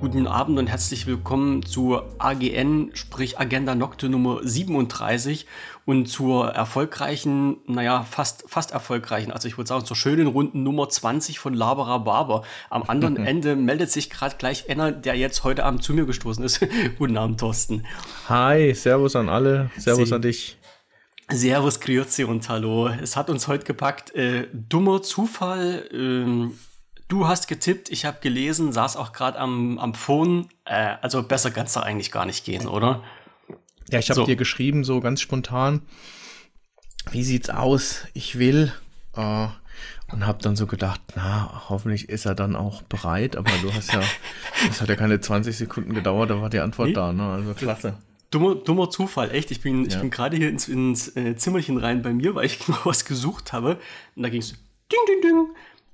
guten Abend und herzlich willkommen zur AGN, sprich Agenda Nocte Nummer 37 und zur erfolgreichen, naja, fast, fast erfolgreichen, also ich würde sagen zur schönen Runden Nummer 20 von Labara Barber. Am anderen Ende meldet sich gerade gleich einer, der jetzt heute Abend zu mir gestoßen ist. guten Abend, Thorsten. Hi, Servus an alle, Servus Sie an dich. Servus, Grüezi und Hallo. Es hat uns heute gepackt. Äh, dummer Zufall. Ähm, Du hast getippt, ich habe gelesen, saß auch gerade am, am Phone. Äh, also besser kann es doch eigentlich gar nicht gehen, oder? Ja, ich habe so. dir geschrieben, so ganz spontan, wie sieht's aus? Ich will. Äh, und habe dann so gedacht, na, hoffentlich ist er dann auch bereit. Aber du hast ja, das hat ja keine 20 Sekunden gedauert, da war die Antwort nee. da. Ne? Also klasse. Dummer, dummer Zufall, echt. Ich bin, ja. ich bin gerade hier ins, ins äh, Zimmerchen rein bei mir, weil ich noch was gesucht habe. Und da ging es ding, ding, ding.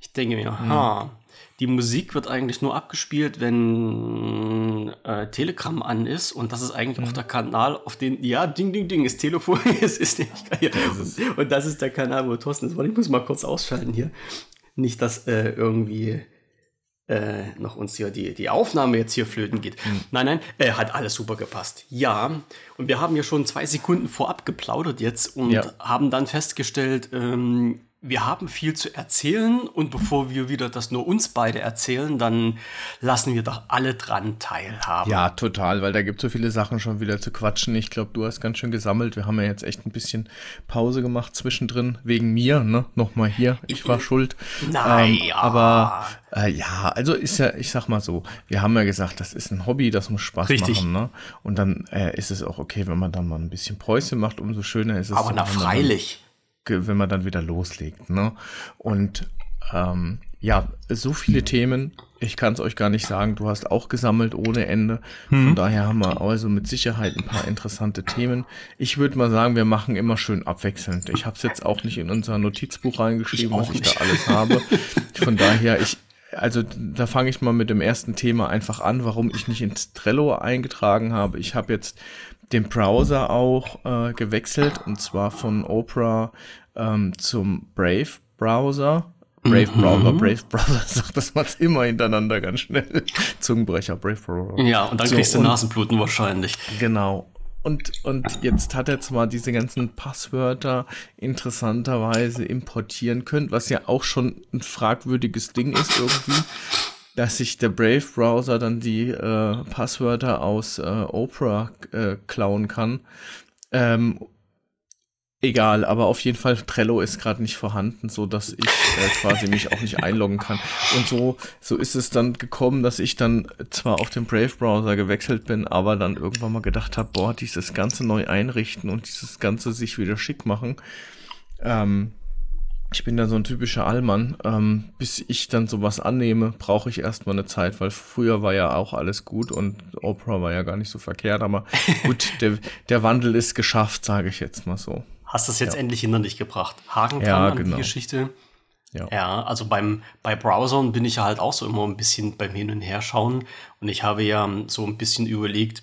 Ich denke mir, mhm. ha, die Musik wird eigentlich nur abgespielt, wenn äh, Telegram an ist und das ist eigentlich mhm. auch der Kanal, auf den, ja, ding, ding, ding, ist Telefon, es ist nicht geil. Ist und, das ist der Kanal, wo Thorsten ist. Warte, ich muss mal kurz ausschalten hier. Nicht, dass äh, irgendwie äh, noch uns hier die, die Aufnahme jetzt hier flöten geht. Mhm. Nein, nein, äh, hat alles super gepasst. Ja, und wir haben ja schon zwei Sekunden vorab geplaudert jetzt und ja. haben dann festgestellt, ähm, wir haben viel zu erzählen und bevor wir wieder das nur uns beide erzählen, dann lassen wir doch alle dran teilhaben. Ja, total, weil da gibt es so viele Sachen schon wieder zu quatschen. Ich glaube, du hast ganz schön gesammelt. Wir haben ja jetzt echt ein bisschen Pause gemacht zwischendrin, wegen mir, ne? Nochmal hier, ich war schuld. Nein, ähm, aber äh, ja, also ist ja, ich sag mal so, wir haben ja gesagt, das ist ein Hobby, das muss Spaß Richtig. machen, ne? Und dann äh, ist es auch okay, wenn man dann mal ein bisschen Päuschen macht, umso schöner ist es. Aber na freilich wenn man dann wieder loslegt. Ne? Und ähm, ja, so viele Themen. Ich kann es euch gar nicht sagen. Du hast auch gesammelt ohne Ende. Von hm. daher haben wir also mit Sicherheit ein paar interessante Themen. Ich würde mal sagen, wir machen immer schön abwechselnd. Ich habe es jetzt auch nicht in unser Notizbuch reingeschrieben, ich was ich da alles habe. Von daher, ich, also da fange ich mal mit dem ersten Thema einfach an, warum ich nicht ins Trello eingetragen habe. Ich habe jetzt den Browser auch äh, gewechselt und zwar von Opera ähm, zum Brave Browser. Brave mhm. Browser, Brave Browser, sagt das mal immer hintereinander ganz schnell. Zungenbrecher, Brave Browser. Ja, und dann so, kriegst du Nasenbluten wahrscheinlich. Genau. Und, und jetzt hat er zwar diese ganzen Passwörter interessanterweise importieren können, was ja auch schon ein fragwürdiges Ding ist irgendwie dass sich der Brave Browser dann die äh, Passwörter aus äh, Opera äh, klauen kann. Ähm, egal, aber auf jeden Fall Trello ist gerade nicht vorhanden, so dass ich äh, quasi mich auch nicht einloggen kann. Und so so ist es dann gekommen, dass ich dann zwar auf den Brave Browser gewechselt bin, aber dann irgendwann mal gedacht habe, boah, dieses ganze neu einrichten und dieses ganze sich wieder schick machen. Ähm, ich bin da so ein typischer Allmann. Ähm, bis ich dann sowas annehme, brauche ich erstmal eine Zeit, weil früher war ja auch alles gut und Oprah war ja gar nicht so verkehrt. Aber gut, der, der Wandel ist geschafft, sage ich jetzt mal so. Hast du es jetzt ja. endlich hinter dich gebracht? Haken dran ja, an genau. die Geschichte. Ja. ja, also beim, bei Browsern bin ich ja halt auch so immer ein bisschen beim Hin und Her schauen. Und ich habe ja so ein bisschen überlegt,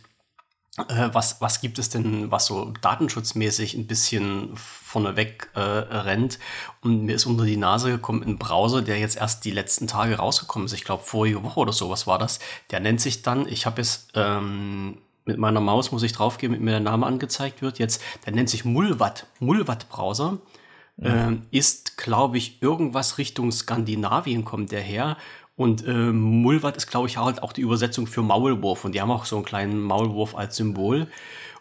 was, was gibt es denn, was so datenschutzmäßig ein bisschen vorneweg äh, rennt? Und mir ist unter die Nase gekommen ein Browser, der jetzt erst die letzten Tage rausgekommen ist. Ich glaube, vorige Woche oder so, was war das? Der nennt sich dann, ich habe es ähm, mit meiner Maus, muss ich draufgeben, damit mir der Name angezeigt wird. Jetzt, der nennt sich Mulvat, Mulvat Browser. Ja. Ähm, ist, glaube ich, irgendwas Richtung Skandinavien kommt der her und äh, Mulvat ist, glaube ich, halt auch die Übersetzung für Maulwurf. Und die haben auch so einen kleinen Maulwurf als Symbol.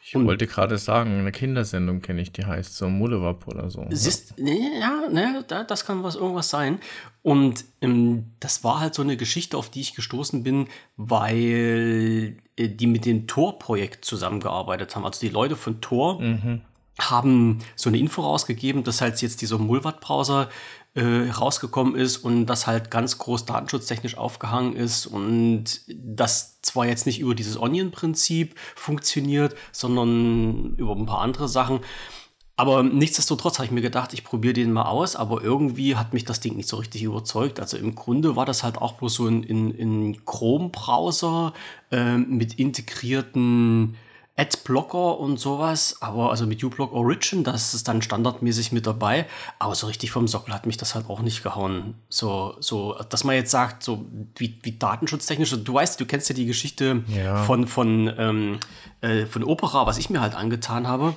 Ich und wollte gerade sagen, eine Kindersendung kenne ich, die heißt so Mulewap oder so. Siehst, ne, ja, ne, da, das kann was irgendwas sein. Und ähm, das war halt so eine Geschichte, auf die ich gestoßen bin, weil äh, die mit dem Tor-Projekt zusammengearbeitet haben. Also die Leute von Tor mhm. haben so eine Info rausgegeben, dass halt jetzt dieser Mulvat-Browser äh, rausgekommen ist und das halt ganz groß datenschutztechnisch aufgehangen ist und das zwar jetzt nicht über dieses Onion-Prinzip funktioniert, sondern über ein paar andere Sachen. Aber nichtsdestotrotz habe ich mir gedacht, ich probiere den mal aus, aber irgendwie hat mich das Ding nicht so richtig überzeugt. Also im Grunde war das halt auch bloß so ein, ein, ein Chrome-Browser äh, mit integrierten Adblocker und sowas, aber also mit uBlock Origin, das ist dann standardmäßig mit dabei, aber so richtig vom Sockel hat mich das halt auch nicht gehauen. So, so, dass man jetzt sagt, so wie, wie datenschutztechnisch, du weißt, du kennst ja die Geschichte ja. von, von, ähm, äh, von Opera, was ich mir halt angetan habe.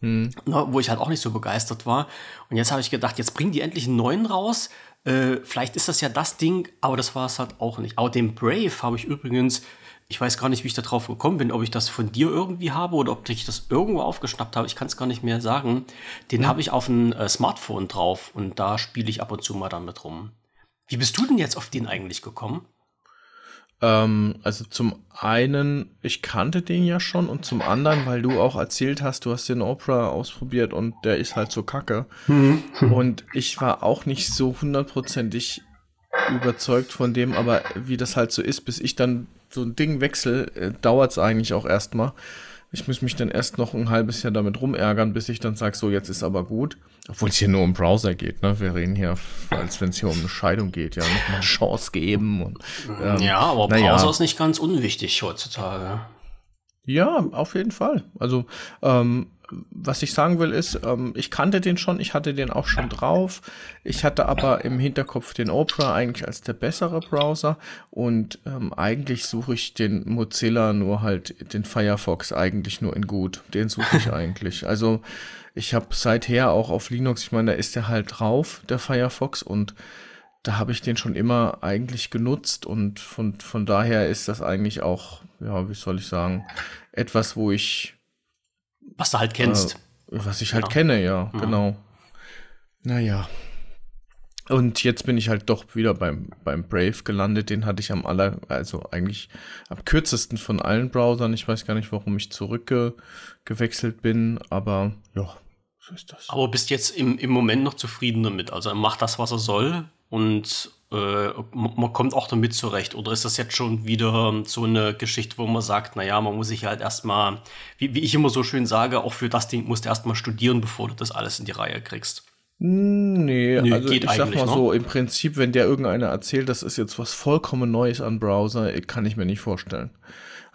Hm. Na, wo ich halt auch nicht so begeistert war. Und jetzt habe ich gedacht, jetzt bringen die endlich einen neuen raus. Äh, vielleicht ist das ja das Ding, aber das war es halt auch nicht. Auch den Brave habe ich übrigens ich weiß gar nicht, wie ich da drauf gekommen bin, ob ich das von dir irgendwie habe oder ob ich das irgendwo aufgeschnappt habe. Ich kann es gar nicht mehr sagen. Den ja. habe ich auf dem äh, Smartphone drauf und da spiele ich ab und zu mal damit rum. Wie bist du denn jetzt auf den eigentlich gekommen? Ähm, also zum einen, ich kannte den ja schon und zum anderen, weil du auch erzählt hast, du hast den Opera ausprobiert und der ist halt so kacke. Mhm. Und ich war auch nicht so hundertprozentig überzeugt von dem, aber wie das halt so ist, bis ich dann so ein Ding wechsel, äh, dauert es eigentlich auch erstmal. Ich muss mich dann erst noch ein halbes Jahr damit rumärgern, bis ich dann sage, so jetzt ist aber gut. Obwohl es hier nur um Browser geht, ne? Wir reden hier, als wenn es hier um eine Scheidung geht, ja, noch mal eine Chance geben. Und, ähm, ja, aber Browser ja. ist nicht ganz unwichtig heutzutage. Ja, auf jeden Fall. Also ähm, was ich sagen will ist, ähm, ich kannte den schon, ich hatte den auch schon drauf. Ich hatte aber im Hinterkopf den Opera eigentlich als der bessere Browser und ähm, eigentlich suche ich den Mozilla nur halt den Firefox eigentlich nur in gut. Den suche ich eigentlich. Also ich habe seither auch auf Linux, ich meine, da ist der halt drauf, der Firefox und da habe ich den schon immer eigentlich genutzt und von, von daher ist das eigentlich auch, ja, wie soll ich sagen, etwas, wo ich was du halt kennst. Äh, was ich halt genau. kenne, ja, mhm. genau. Naja. Und jetzt bin ich halt doch wieder beim, beim Brave gelandet. Den hatte ich am aller, also eigentlich am kürzesten von allen Browsern. Ich weiß gar nicht, warum ich zurückgewechselt bin, aber ja, so ist das. Aber bist jetzt im, im Moment noch zufrieden damit? Also er macht das, was er soll und äh, man kommt auch damit zurecht. Oder ist das jetzt schon wieder so eine Geschichte, wo man sagt, naja, man muss sich halt erstmal, wie, wie ich immer so schön sage, auch für das Ding musst du erstmal studieren, bevor du das alles in die Reihe kriegst. Nee, nee also ich sag mal ne? so, im Prinzip, wenn der irgendeiner erzählt, das ist jetzt was vollkommen Neues an Browser, kann ich mir nicht vorstellen.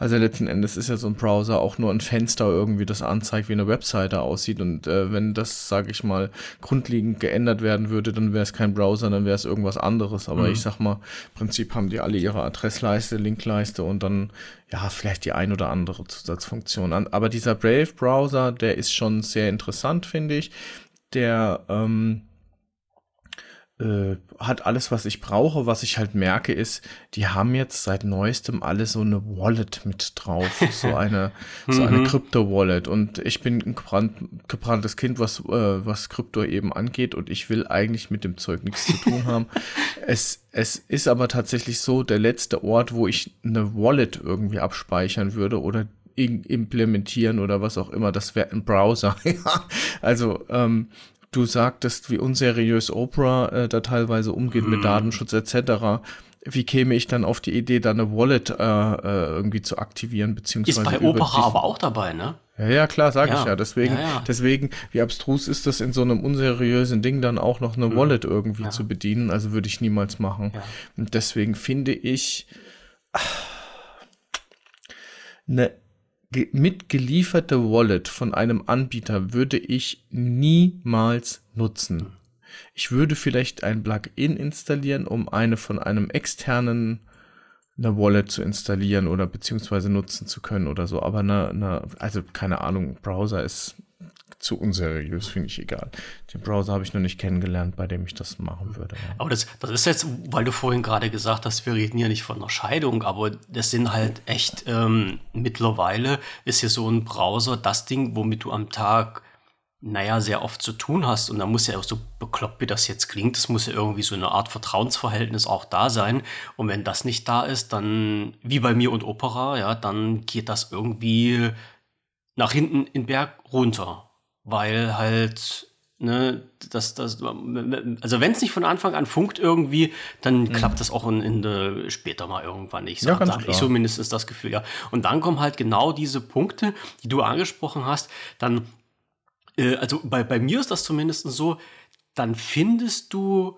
Also letzten Endes ist ja so ein Browser auch nur ein Fenster irgendwie, das anzeigt, wie eine Webseite aussieht. Und äh, wenn das, sage ich mal, grundlegend geändert werden würde, dann wäre es kein Browser, dann wäre es irgendwas anderes. Aber mhm. ich sag mal, im Prinzip haben die alle ihre Adressleiste, Linkleiste und dann ja vielleicht die ein oder andere Zusatzfunktion. Aber dieser Brave Browser, der ist schon sehr interessant, finde ich. Der ähm, äh, hat alles, was ich brauche. Was ich halt merke, ist, die haben jetzt seit neuestem alle so eine Wallet mit drauf. So eine, so eine mhm. Krypto-Wallet. Und ich bin ein gebrannt, gebranntes Kind, was, äh, was Krypto eben angeht. Und ich will eigentlich mit dem Zeug nichts zu tun haben. es, es ist aber tatsächlich so, der letzte Ort, wo ich eine Wallet irgendwie abspeichern würde oder implementieren oder was auch immer, das wäre ein Browser. also ähm, du sagtest, wie unseriös Opera äh, da teilweise umgeht mhm. mit Datenschutz etc. Wie käme ich dann auf die Idee, da eine Wallet äh, äh, irgendwie zu aktivieren, beziehungsweise. Ist bei Opera aber auch dabei, ne? Ja, ja, klar, sage ja. ich ja. Deswegen, ja, deswegen, wie abstrus ist das in so einem unseriösen Ding dann auch noch eine mhm. Wallet irgendwie zu bedienen? Also würde ich niemals machen. Und deswegen finde ich eine mitgelieferte Wallet von einem Anbieter würde ich niemals nutzen. Ich würde vielleicht ein Plugin installieren, um eine von einem externen eine Wallet zu installieren oder beziehungsweise nutzen zu können oder so. Aber eine, eine also keine Ahnung, Browser ist zu unseriös, finde ich egal. Den Browser habe ich noch nicht kennengelernt, bei dem ich das machen würde. Aber das, das ist jetzt, weil du vorhin gerade gesagt hast, wir reden ja nicht von einer Scheidung, aber das sind halt echt, ähm, mittlerweile ist hier so ein Browser das Ding, womit du am Tag naja, sehr oft zu tun hast. Und da muss ja auch so bekloppt, wie das jetzt klingt, es muss ja irgendwie so eine Art Vertrauensverhältnis auch da sein. Und wenn das nicht da ist, dann, wie bei mir und Opera, ja, dann geht das irgendwie nach hinten in Berg runter weil halt ne, das, das, also wenn es nicht von Anfang an funkt irgendwie, dann mhm. klappt das auch in, in de, später mal irgendwann nicht. So ja, ganz ich zumindest ist das Gefühl, ja. Und dann kommen halt genau diese Punkte, die du angesprochen hast, dann, äh, also bei, bei mir ist das zumindest so, dann findest du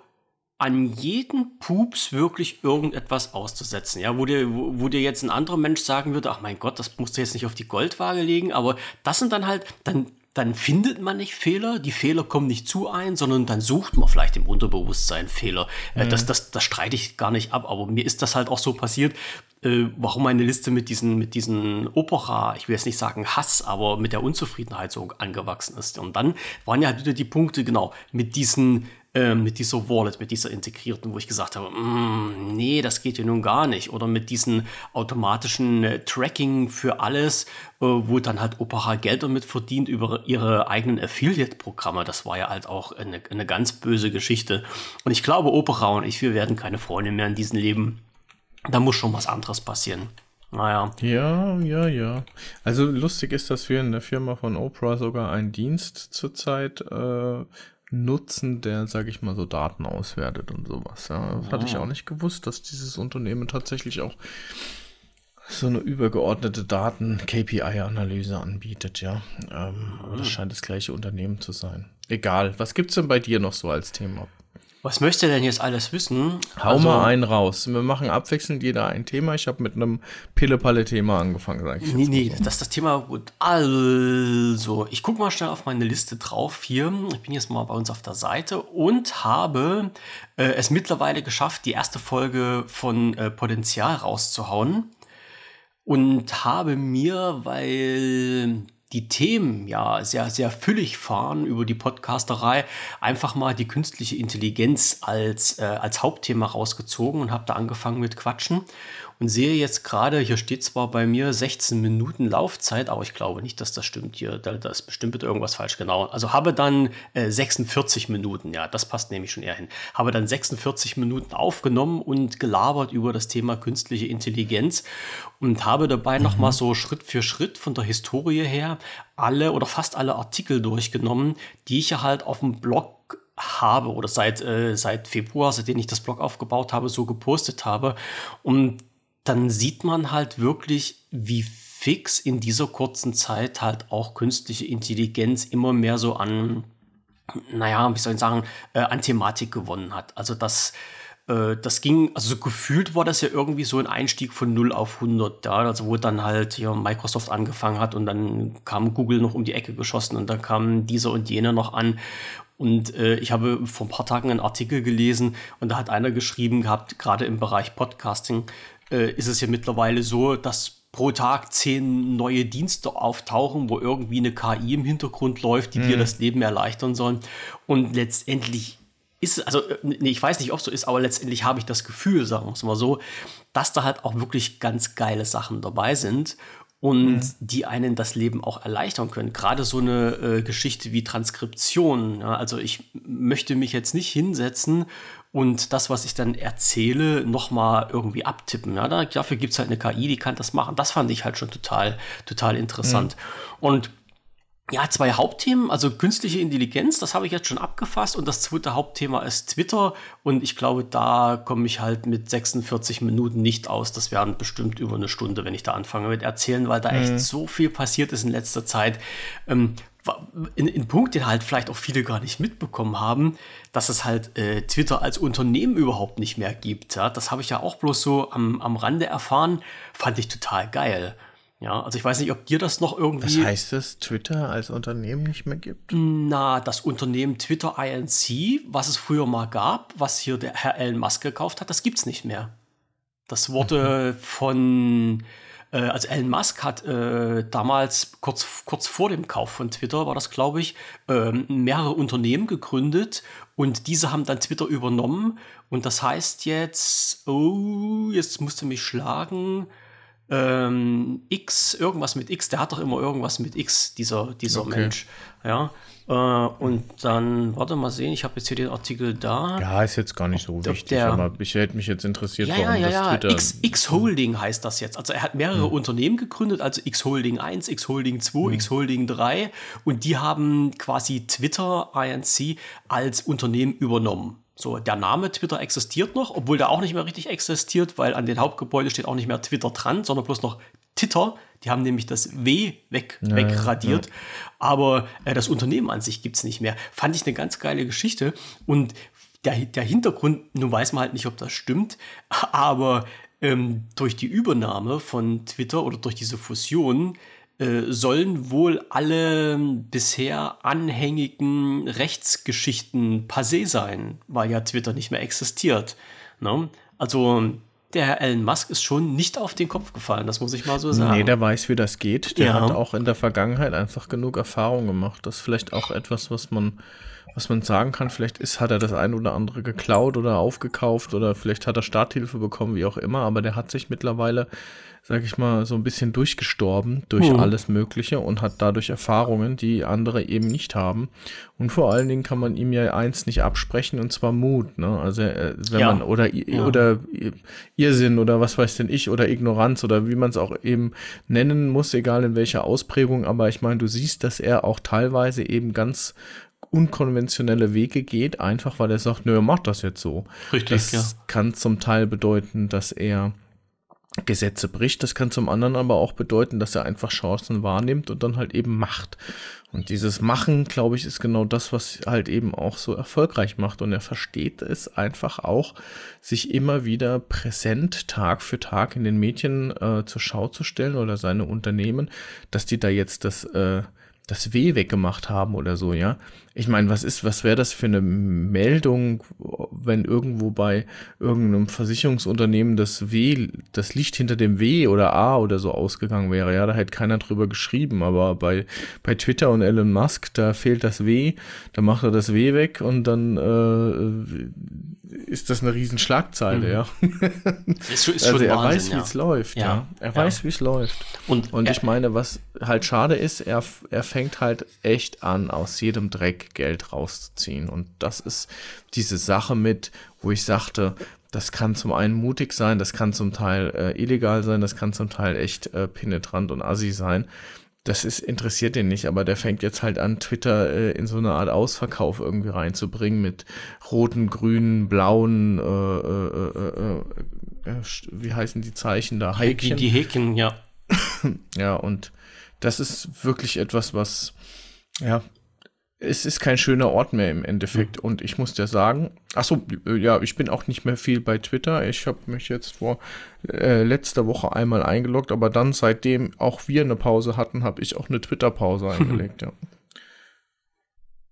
an jeden Pups wirklich irgendetwas auszusetzen. Ja, wo dir, wo, wo, dir jetzt ein anderer Mensch sagen würde, ach mein Gott, das musst du jetzt nicht auf die Goldwaage legen, aber das sind dann halt, dann, dann findet man nicht Fehler, die Fehler kommen nicht zu ein, sondern dann sucht man vielleicht im Unterbewusstsein Fehler. Äh, mhm. Das, das, das streite ich gar nicht ab, aber mir ist das halt auch so passiert, äh, warum meine Liste mit diesen, mit diesen Opera, ich will jetzt nicht sagen Hass, aber mit der Unzufriedenheit so angewachsen ist. Und dann waren ja halt wieder die Punkte, genau, mit diesen ähm, mit dieser Wallet, mit dieser integrierten, wo ich gesagt habe, mm, nee, das geht ja nun gar nicht. Oder mit diesen automatischen äh, Tracking für alles, äh, wo dann halt Opera Geld damit verdient über ihre eigenen Affiliate-Programme. Das war ja halt auch eine, eine ganz böse Geschichte. Und ich glaube, Opera und ich, wir werden keine Freunde mehr in diesem Leben. Da muss schon was anderes passieren. Naja. Ja, ja, ja. Also lustig ist, dass wir in der Firma von Oprah sogar einen Dienst zurzeit äh, nutzen, der, sage ich mal, so Daten auswertet und sowas. Ja, das hatte ich ah. auch nicht gewusst, dass dieses Unternehmen tatsächlich auch so eine übergeordnete Daten-KPI-Analyse anbietet, ja. Ähm, aber das ah. scheint das gleiche Unternehmen zu sein. Egal. Was gibt's denn bei dir noch so als Thema? Was möchte denn jetzt alles wissen? Hau also, mal einen raus. Wir machen abwechselnd jeder ein Thema. Ich habe mit einem Pille-Palle-Thema angefangen, sag ich. Nee, nee, so. das ist das Thema gut. Also, ich gucke mal schnell auf meine Liste drauf hier. Ich bin jetzt mal bei uns auf der Seite und habe äh, es mittlerweile geschafft, die erste Folge von äh, Potenzial rauszuhauen. Und habe mir, weil die Themen ja sehr, sehr füllig fahren über die Podcasterei, einfach mal die künstliche Intelligenz als, äh, als Hauptthema rausgezogen und habe da angefangen mit Quatschen und sehe jetzt gerade, hier steht zwar bei mir 16 Minuten Laufzeit, aber ich glaube nicht, dass das stimmt hier. Da, da ist bestimmt irgendwas falsch, genau. Also habe dann äh, 46 Minuten, ja, das passt nämlich schon eher hin. Habe dann 46 Minuten aufgenommen und gelabert über das Thema künstliche Intelligenz und habe dabei mhm. nochmal so Schritt für Schritt von der Historie her alle oder fast alle Artikel durchgenommen, die ich ja halt auf dem Blog habe oder seit, äh, seit Februar, seitdem ich das Blog aufgebaut habe, so gepostet habe. Und dann sieht man halt wirklich, wie fix in dieser kurzen Zeit halt auch künstliche Intelligenz immer mehr so an, naja, wie soll ich sagen, äh, an Thematik gewonnen hat. Also das, äh, das ging, also so gefühlt war das ja irgendwie so ein Einstieg von 0 auf 100, ja, also wo dann halt hier Microsoft angefangen hat und dann kam Google noch um die Ecke geschossen und dann kam dieser und jener noch an und äh, ich habe vor ein paar Tagen einen Artikel gelesen und da hat einer geschrieben gehabt, gerade im Bereich Podcasting, äh, ist es ja mittlerweile so, dass pro Tag zehn neue Dienste auftauchen, wo irgendwie eine KI im Hintergrund läuft, die mhm. dir das Leben erleichtern sollen. Und letztendlich ist es, also nee, ich weiß nicht, ob es so ist, aber letztendlich habe ich das Gefühl, sagen wir es mal so, dass da halt auch wirklich ganz geile Sachen dabei sind und mhm. die einen das Leben auch erleichtern können. Gerade so eine äh, Geschichte wie Transkription. Ja, also ich möchte mich jetzt nicht hinsetzen und das, was ich dann erzähle, nochmal irgendwie abtippen. Ja, dafür gibt es halt eine KI, die kann das machen. Das fand ich halt schon total, total interessant. Mhm. Und ja, zwei Hauptthemen, also künstliche Intelligenz, das habe ich jetzt schon abgefasst und das zweite Hauptthema ist Twitter und ich glaube, da komme ich halt mit 46 Minuten nicht aus. Das wären bestimmt über eine Stunde, wenn ich da anfange mit erzählen, weil da mhm. echt so viel passiert ist in letzter Zeit. Ähm, in, in Punkt, den halt vielleicht auch viele gar nicht mitbekommen haben, dass es halt äh, Twitter als Unternehmen überhaupt nicht mehr gibt. Ja? Das habe ich ja auch bloß so am, am Rande erfahren, fand ich total geil. Ja, also ich weiß nicht, ob dir das noch irgendwie. Was heißt das, Twitter als Unternehmen nicht mehr gibt? Na, das Unternehmen Twitter INC, was es früher mal gab, was hier der Herr Elon Musk gekauft hat, das gibt es nicht mehr. Das wurde mhm. von äh, also Elon Musk hat äh, damals kurz, kurz vor dem Kauf von Twitter, war das glaube ich, äh, mehrere Unternehmen gegründet und diese haben dann Twitter übernommen. Und das heißt jetzt, oh, jetzt musste mich schlagen. Ähm, X, irgendwas mit X, der hat doch immer irgendwas mit X, dieser, dieser okay. Mensch. Ja. Äh, und dann, warte mal sehen, ich habe jetzt hier den Artikel da. Ja, ist jetzt gar nicht so wichtig, der, aber ich hätte mich jetzt interessiert, ja, warum ja, ja, das Twitter... X, X Holding heißt das jetzt. Also er hat mehrere hm. Unternehmen gegründet, also X Holding 1, X Holding 2, hm. X Holding 3 und die haben quasi Twitter INC als Unternehmen übernommen. So, der Name Twitter existiert noch, obwohl der auch nicht mehr richtig existiert, weil an den Hauptgebäude steht auch nicht mehr Twitter dran, sondern bloß noch Twitter. Die haben nämlich das W weg, ja, wegradiert. Ja. Aber äh, das Unternehmen an sich gibt es nicht mehr. Fand ich eine ganz geile Geschichte. Und der, der Hintergrund, nun weiß man halt nicht, ob das stimmt, aber ähm, durch die Übernahme von Twitter oder durch diese Fusion äh, sollen wohl alle bisher anhängigen Rechtsgeschichten passé sein, weil ja Twitter nicht mehr existiert. Ne? Also der Herr Elon Musk ist schon nicht auf den Kopf gefallen, das muss ich mal so sagen. Nee, der weiß, wie das geht. Der ja. hat auch in der Vergangenheit einfach genug Erfahrung gemacht. Das ist vielleicht auch etwas, was man was man sagen kann, vielleicht ist, hat er das ein oder andere geklaut oder aufgekauft oder vielleicht hat er Starthilfe bekommen, wie auch immer, aber der hat sich mittlerweile, sag ich mal, so ein bisschen durchgestorben durch hm. alles Mögliche und hat dadurch Erfahrungen, die andere eben nicht haben. Und vor allen Dingen kann man ihm ja eins nicht absprechen und zwar Mut, ne? Also äh, wenn ja. man oder ja. oder Irrsinn oder was weiß denn ich oder Ignoranz oder wie man es auch eben nennen muss, egal in welcher Ausprägung, aber ich meine, du siehst, dass er auch teilweise eben ganz unkonventionelle Wege geht, einfach weil er sagt, nö, er macht das jetzt so. Richtig, das ja. kann zum Teil bedeuten, dass er Gesetze bricht. Das kann zum anderen aber auch bedeuten, dass er einfach Chancen wahrnimmt und dann halt eben macht. Und dieses Machen, glaube ich, ist genau das, was halt eben auch so erfolgreich macht. Und er versteht es einfach auch, sich immer wieder präsent Tag für Tag in den Medien äh, zur Schau zu stellen oder seine Unternehmen, dass die da jetzt das äh, das W weggemacht haben oder so, ja. Ich meine, was ist, was wäre das für eine Meldung, wenn irgendwo bei irgendeinem Versicherungsunternehmen das W, das Licht hinter dem W oder A oder so ausgegangen wäre? Ja, da hätte keiner drüber geschrieben, aber bei, bei Twitter und Elon Musk, da fehlt das W, da macht er das W weg und dann äh, ist das eine riesen Schlagzeile, mhm. ja. Ist, ist also er Wahnsinn, weiß, wie es läuft, ja. ja. Er ja. weiß, wie es läuft. Und, und ich meine, was halt schade ist, er, er fängt halt echt an, aus jedem Dreck Geld rauszuziehen. Und das ist diese Sache mit, wo ich sagte, das kann zum einen mutig sein, das kann zum Teil äh, illegal sein, das kann zum Teil echt äh, penetrant und assi sein. Das ist, interessiert ihn nicht, aber der fängt jetzt halt an, Twitter äh, in so eine Art Ausverkauf irgendwie reinzubringen mit roten, grünen, blauen, äh, äh, äh, wie heißen die Zeichen da? Häkchen. Die, die Häkchen, ja. ja, und das ist wirklich etwas, was, ja, es ist kein schöner Ort mehr im Endeffekt. Mhm. Und ich muss dir sagen, ach so, ja, ich bin auch nicht mehr viel bei Twitter. Ich habe mich jetzt vor äh, letzter Woche einmal eingeloggt, aber dann, seitdem auch wir eine Pause hatten, habe ich auch eine Twitter-Pause eingelegt, ja.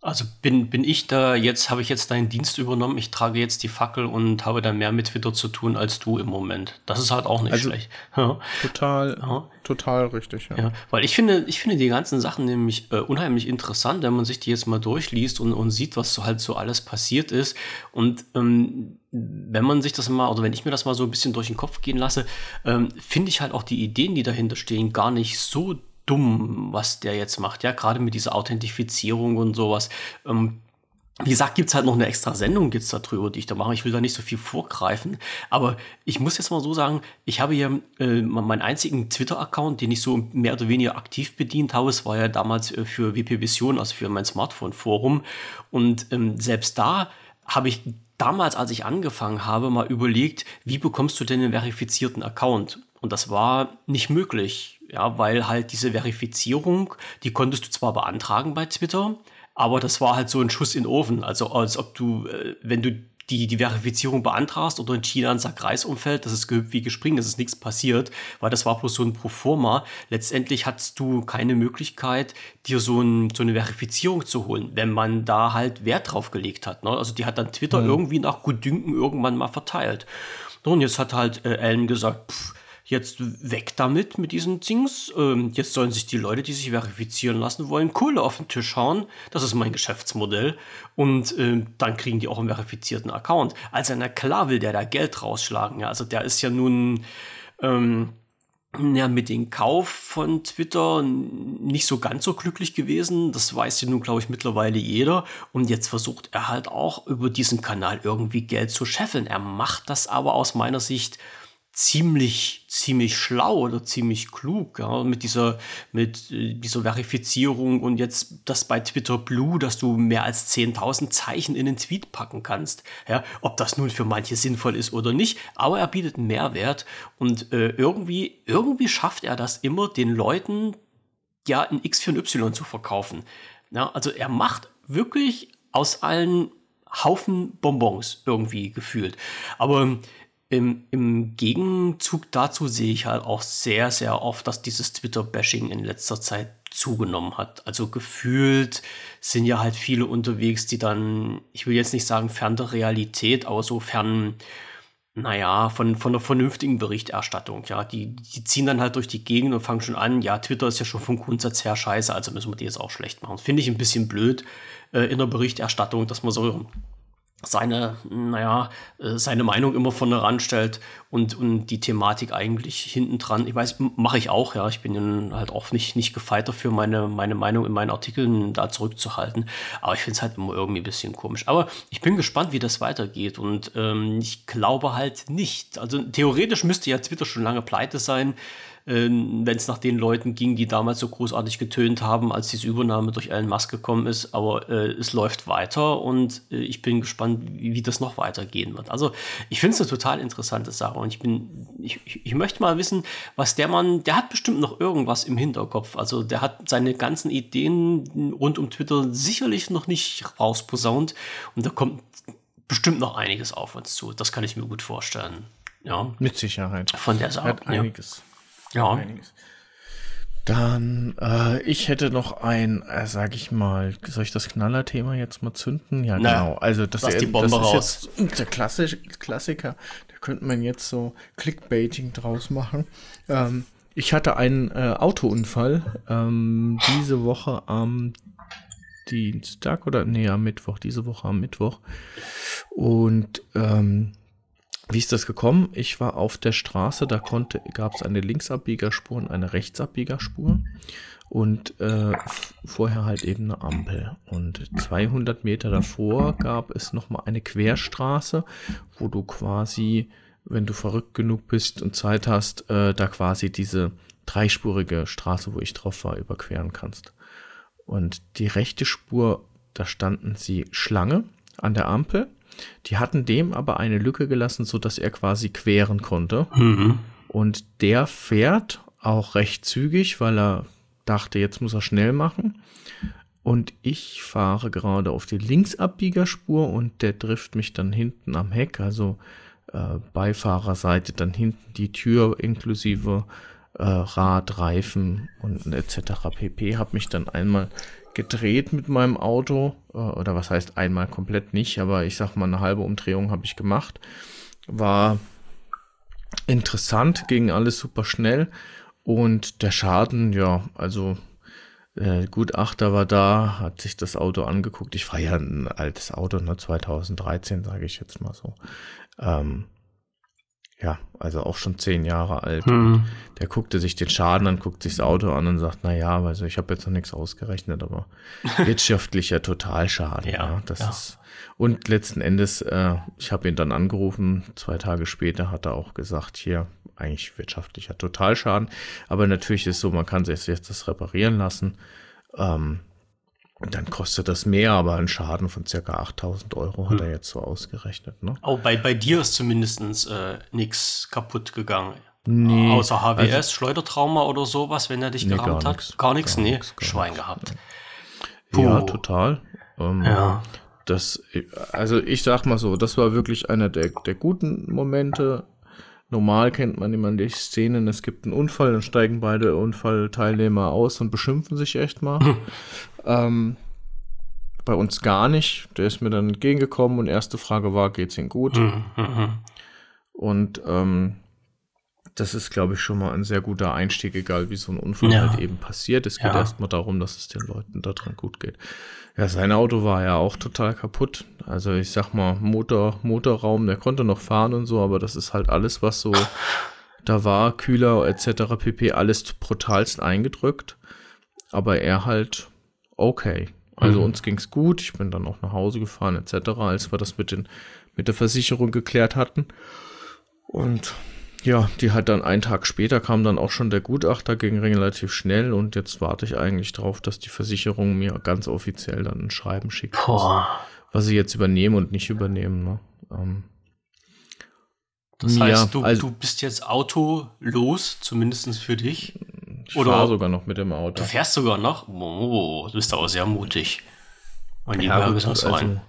Also bin, bin ich da jetzt, habe ich jetzt deinen Dienst übernommen, ich trage jetzt die Fackel und habe da mehr mit Twitter zu tun als du im Moment. Das ist halt auch nicht also schlecht. Ja. Total, ja. total richtig, ja. ja. Weil ich finde, ich finde die ganzen Sachen nämlich äh, unheimlich interessant, wenn man sich die jetzt mal durchliest und, und sieht, was so halt so alles passiert ist. Und ähm, wenn man sich das mal, oder wenn ich mir das mal so ein bisschen durch den Kopf gehen lasse, ähm, finde ich halt auch die Ideen, die dahinter stehen, gar nicht so dumm, was der jetzt macht, ja, gerade mit dieser Authentifizierung und sowas. Ähm, wie gesagt, gibt es halt noch eine extra Sendung gibt's darüber, die ich da mache. Ich will da nicht so viel vorgreifen. Aber ich muss jetzt mal so sagen, ich habe hier äh, meinen einzigen Twitter-Account, den ich so mehr oder weniger aktiv bedient habe. Es war ja damals äh, für WP Vision, also für mein Smartphone-Forum. Und ähm, selbst da habe ich damals, als ich angefangen habe, mal überlegt, wie bekommst du denn einen verifizierten Account? Und das war nicht möglich ja, weil halt diese Verifizierung, die konntest du zwar beantragen bei Twitter, aber das war halt so ein Schuss in den Ofen. Also als ob du, äh, wenn du die, die Verifizierung beantragst oder in China ein Sack Reis umfällt, das ist gehüpft wie gespringen, das ist nichts passiert, weil das war bloß so ein Proforma. Letztendlich hattest du keine Möglichkeit, dir so, ein, so eine Verifizierung zu holen, wenn man da halt Wert drauf gelegt hat. Ne? Also die hat dann Twitter mhm. irgendwie nach Gutdünken irgendwann mal verteilt. Und jetzt hat halt äh, Ellen gesagt, pff, jetzt weg damit mit diesen Dings. Ähm, jetzt sollen sich die Leute, die sich verifizieren lassen wollen, Kohle auf den Tisch hauen. Das ist mein Geschäftsmodell. Und äh, dann kriegen die auch einen verifizierten Account. Also na klar will der da Geld rausschlagen. Ja. Also der ist ja nun ähm, ja, mit dem Kauf von Twitter nicht so ganz so glücklich gewesen. Das weiß ja nun, glaube ich, mittlerweile jeder. Und jetzt versucht er halt auch über diesen Kanal irgendwie Geld zu scheffeln. Er macht das aber aus meiner Sicht ziemlich, ziemlich schlau oder ziemlich klug, ja, mit dieser, mit äh, dieser Verifizierung und jetzt das bei Twitter Blue, dass du mehr als 10.000 Zeichen in den Tweet packen kannst, ja, ob das nun für manche sinnvoll ist oder nicht, aber er bietet einen Mehrwert und äh, irgendwie, irgendwie schafft er das immer, den Leuten ja ein X für ein Y zu verkaufen. Ja, also er macht wirklich aus allen Haufen Bonbons irgendwie gefühlt. Aber im, im Gegenzug dazu sehe ich halt auch sehr, sehr oft, dass dieses Twitter-Bashing in letzter Zeit zugenommen hat. Also gefühlt sind ja halt viele unterwegs, die dann, ich will jetzt nicht sagen fern der Realität, aber so fern, naja, von, von einer vernünftigen Berichterstattung. Ja, die, die ziehen dann halt durch die Gegend und fangen schon an, ja, Twitter ist ja schon vom Grundsatz her scheiße, also müssen wir die jetzt auch schlecht machen. Finde ich ein bisschen blöd äh, in der Berichterstattung, dass man so seine, naja, äh, seine Meinung immer vorne ranstellt und, und die Thematik eigentlich hinten dran. Ich weiß, mache ich auch, ja. Ich bin halt auch nicht, nicht gefeit dafür, meine, meine Meinung in meinen Artikeln da zurückzuhalten. Aber ich finde es halt immer irgendwie ein bisschen komisch. Aber ich bin gespannt, wie das weitergeht. Und ähm, ich glaube halt nicht. Also theoretisch müsste ja Twitter schon lange pleite sein äh, wenn es nach den Leuten ging, die damals so großartig getönt haben, als diese Übernahme durch Elon Musk gekommen ist. Aber äh, es läuft weiter und äh, ich bin gespannt, wie, wie, das noch weitergehen wird. Also ich finde es eine total interessante Sache und ich bin, ich, ich, möchte mal wissen, was der Mann, der hat bestimmt noch irgendwas im Hinterkopf. Also der hat seine ganzen Ideen rund um Twitter sicherlich noch nicht rausposaunt und da kommt bestimmt noch einiges auf uns zu. Das kann ich mir gut vorstellen. Ja. Mit Sicherheit. Von der Sache. Hat einiges. Ja. Einiges. Dann, äh, ich hätte noch ein, äh, sag ich mal, soll ich das Knallerthema jetzt mal zünden? Ja, Na, genau. Also das, die Bombe das raus. ist jetzt der Klassisch, Klassiker. Da könnte man jetzt so Clickbaiting draus machen. Ähm, ich hatte einen äh, Autounfall ähm, diese Woche am Dienstag oder nee, am Mittwoch, diese Woche am Mittwoch. Und ähm, wie ist das gekommen? Ich war auf der Straße, da gab es eine Linksabbiegerspur und eine Rechtsabbiegerspur und äh, vorher halt eben eine Ampel. Und 200 Meter davor gab es nochmal eine Querstraße, wo du quasi, wenn du verrückt genug bist und Zeit hast, äh, da quasi diese dreispurige Straße, wo ich drauf war, überqueren kannst. Und die rechte Spur, da standen sie Schlange an der Ampel die hatten dem aber eine Lücke gelassen, sodass er quasi queren konnte. Mhm. Und der fährt auch recht zügig, weil er dachte, jetzt muss er schnell machen. Und ich fahre gerade auf die Linksabbiegerspur und der trifft mich dann hinten am Heck, also äh, Beifahrerseite, dann hinten die Tür inklusive äh, Rad, Reifen und etc. pp. Hab mich dann einmal gedreht mit meinem Auto. Äh, oder was heißt einmal komplett nicht, aber ich sag mal, eine halbe Umdrehung habe ich gemacht. War interessant, ging alles super schnell. Und der Schaden, ja, also äh, Gutachter war da, hat sich das Auto angeguckt. Ich fahre ja ein altes Auto, ne, 2013, sage ich jetzt mal so. Ähm, ja, also auch schon zehn Jahre alt. Mhm. Der guckte sich den Schaden an, guckt sich das Auto an und sagt, na ja, also ich habe jetzt noch nichts ausgerechnet, aber wirtschaftlicher Totalschaden. ja, ja, das ja. ist und letzten Endes, äh, ich habe ihn dann angerufen, zwei Tage später hat er auch gesagt, hier eigentlich wirtschaftlicher Totalschaden, aber natürlich ist so, man kann sich jetzt das reparieren lassen. Ähm, dann kostet das mehr, aber ein Schaden von circa 8000 Euro hat hm. er jetzt so ausgerechnet. Ne? Oh, bei, bei dir ist zumindest äh, nichts kaputt gegangen. Nee. Außer HWS, also, Schleudertrauma oder sowas, wenn er dich nee, gerammt hat. Nix, gar nichts, nee. Nix, Schwein nix, gehabt. Ja, ja total. Ähm, ja. Das, also ich sag mal so, das war wirklich einer der, der guten Momente. Normal kennt man immer die Szenen, es gibt einen Unfall, dann steigen beide Unfallteilnehmer aus und beschimpfen sich echt mal. Ähm, bei uns gar nicht. Der ist mir dann entgegengekommen und erste Frage war, geht's ihm gut? Mhm, mhm. Und ähm, das ist, glaube ich, schon mal ein sehr guter Einstieg, egal wie so ein Unfall ja. halt eben passiert. Es geht ja. erstmal darum, dass es den Leuten daran gut geht. Ja, sein Auto war ja auch total kaputt. Also ich sag mal, Motor, Motorraum, der konnte noch fahren und so, aber das ist halt alles, was so da war, Kühler etc. pp, alles brutalst eingedrückt. Aber er halt okay. Also mhm. uns es gut. Ich bin dann auch nach Hause gefahren etc., als wir das mit, den, mit der Versicherung geklärt hatten. Und ja, die hat dann einen Tag später kam dann auch schon der Gutachter, ging relativ schnell und jetzt warte ich eigentlich darauf, dass die Versicherung mir ganz offiziell dann ein Schreiben schickt, was, was sie jetzt übernehmen und nicht übernehmen. Ne? Ähm, das heißt, du, also, du bist jetzt autolos, zumindest für dich. Ich fahre sogar noch mit dem Auto. Du fährst sogar noch? Oh, du bist aber sehr mutig. Und ja, gut, also,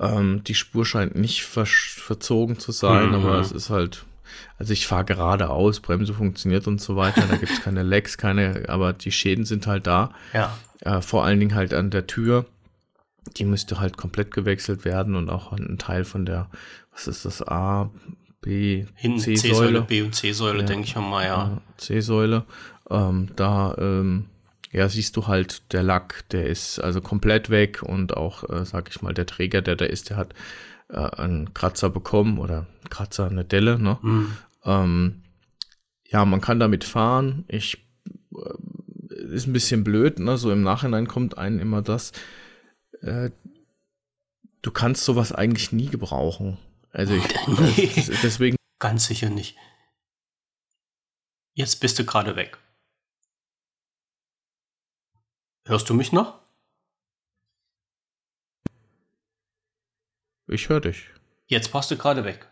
Ähm, die Spur scheint nicht ver verzogen zu sein, mhm. aber es ist halt, also ich fahre geradeaus, Bremse funktioniert und so weiter, da gibt es keine Lecks, keine, aber die Schäden sind halt da. Ja. Äh, vor allen Dingen halt an der Tür. Die müsste halt komplett gewechselt werden und auch ein Teil von der, was ist das, A, B, C-Säule. B und C-Säule, ja, denke ich mal, ja. C-Säule. Ähm, da ähm, ja, siehst du halt, der Lack, der ist also komplett weg und auch, äh, sag ich mal, der Träger, der da ist, der hat äh, einen Kratzer bekommen oder Kratzer, eine Delle, ne? Mhm. Ähm, ja, man kann damit fahren. Ich äh, ist ein bisschen blöd, ne? So im Nachhinein kommt einem immer das. Äh, du kannst sowas eigentlich nie gebrauchen. Also ich, nee, deswegen. Ganz sicher nicht. Jetzt bist du gerade weg. Hörst du mich noch? Ich höre dich. Jetzt passt du gerade weg.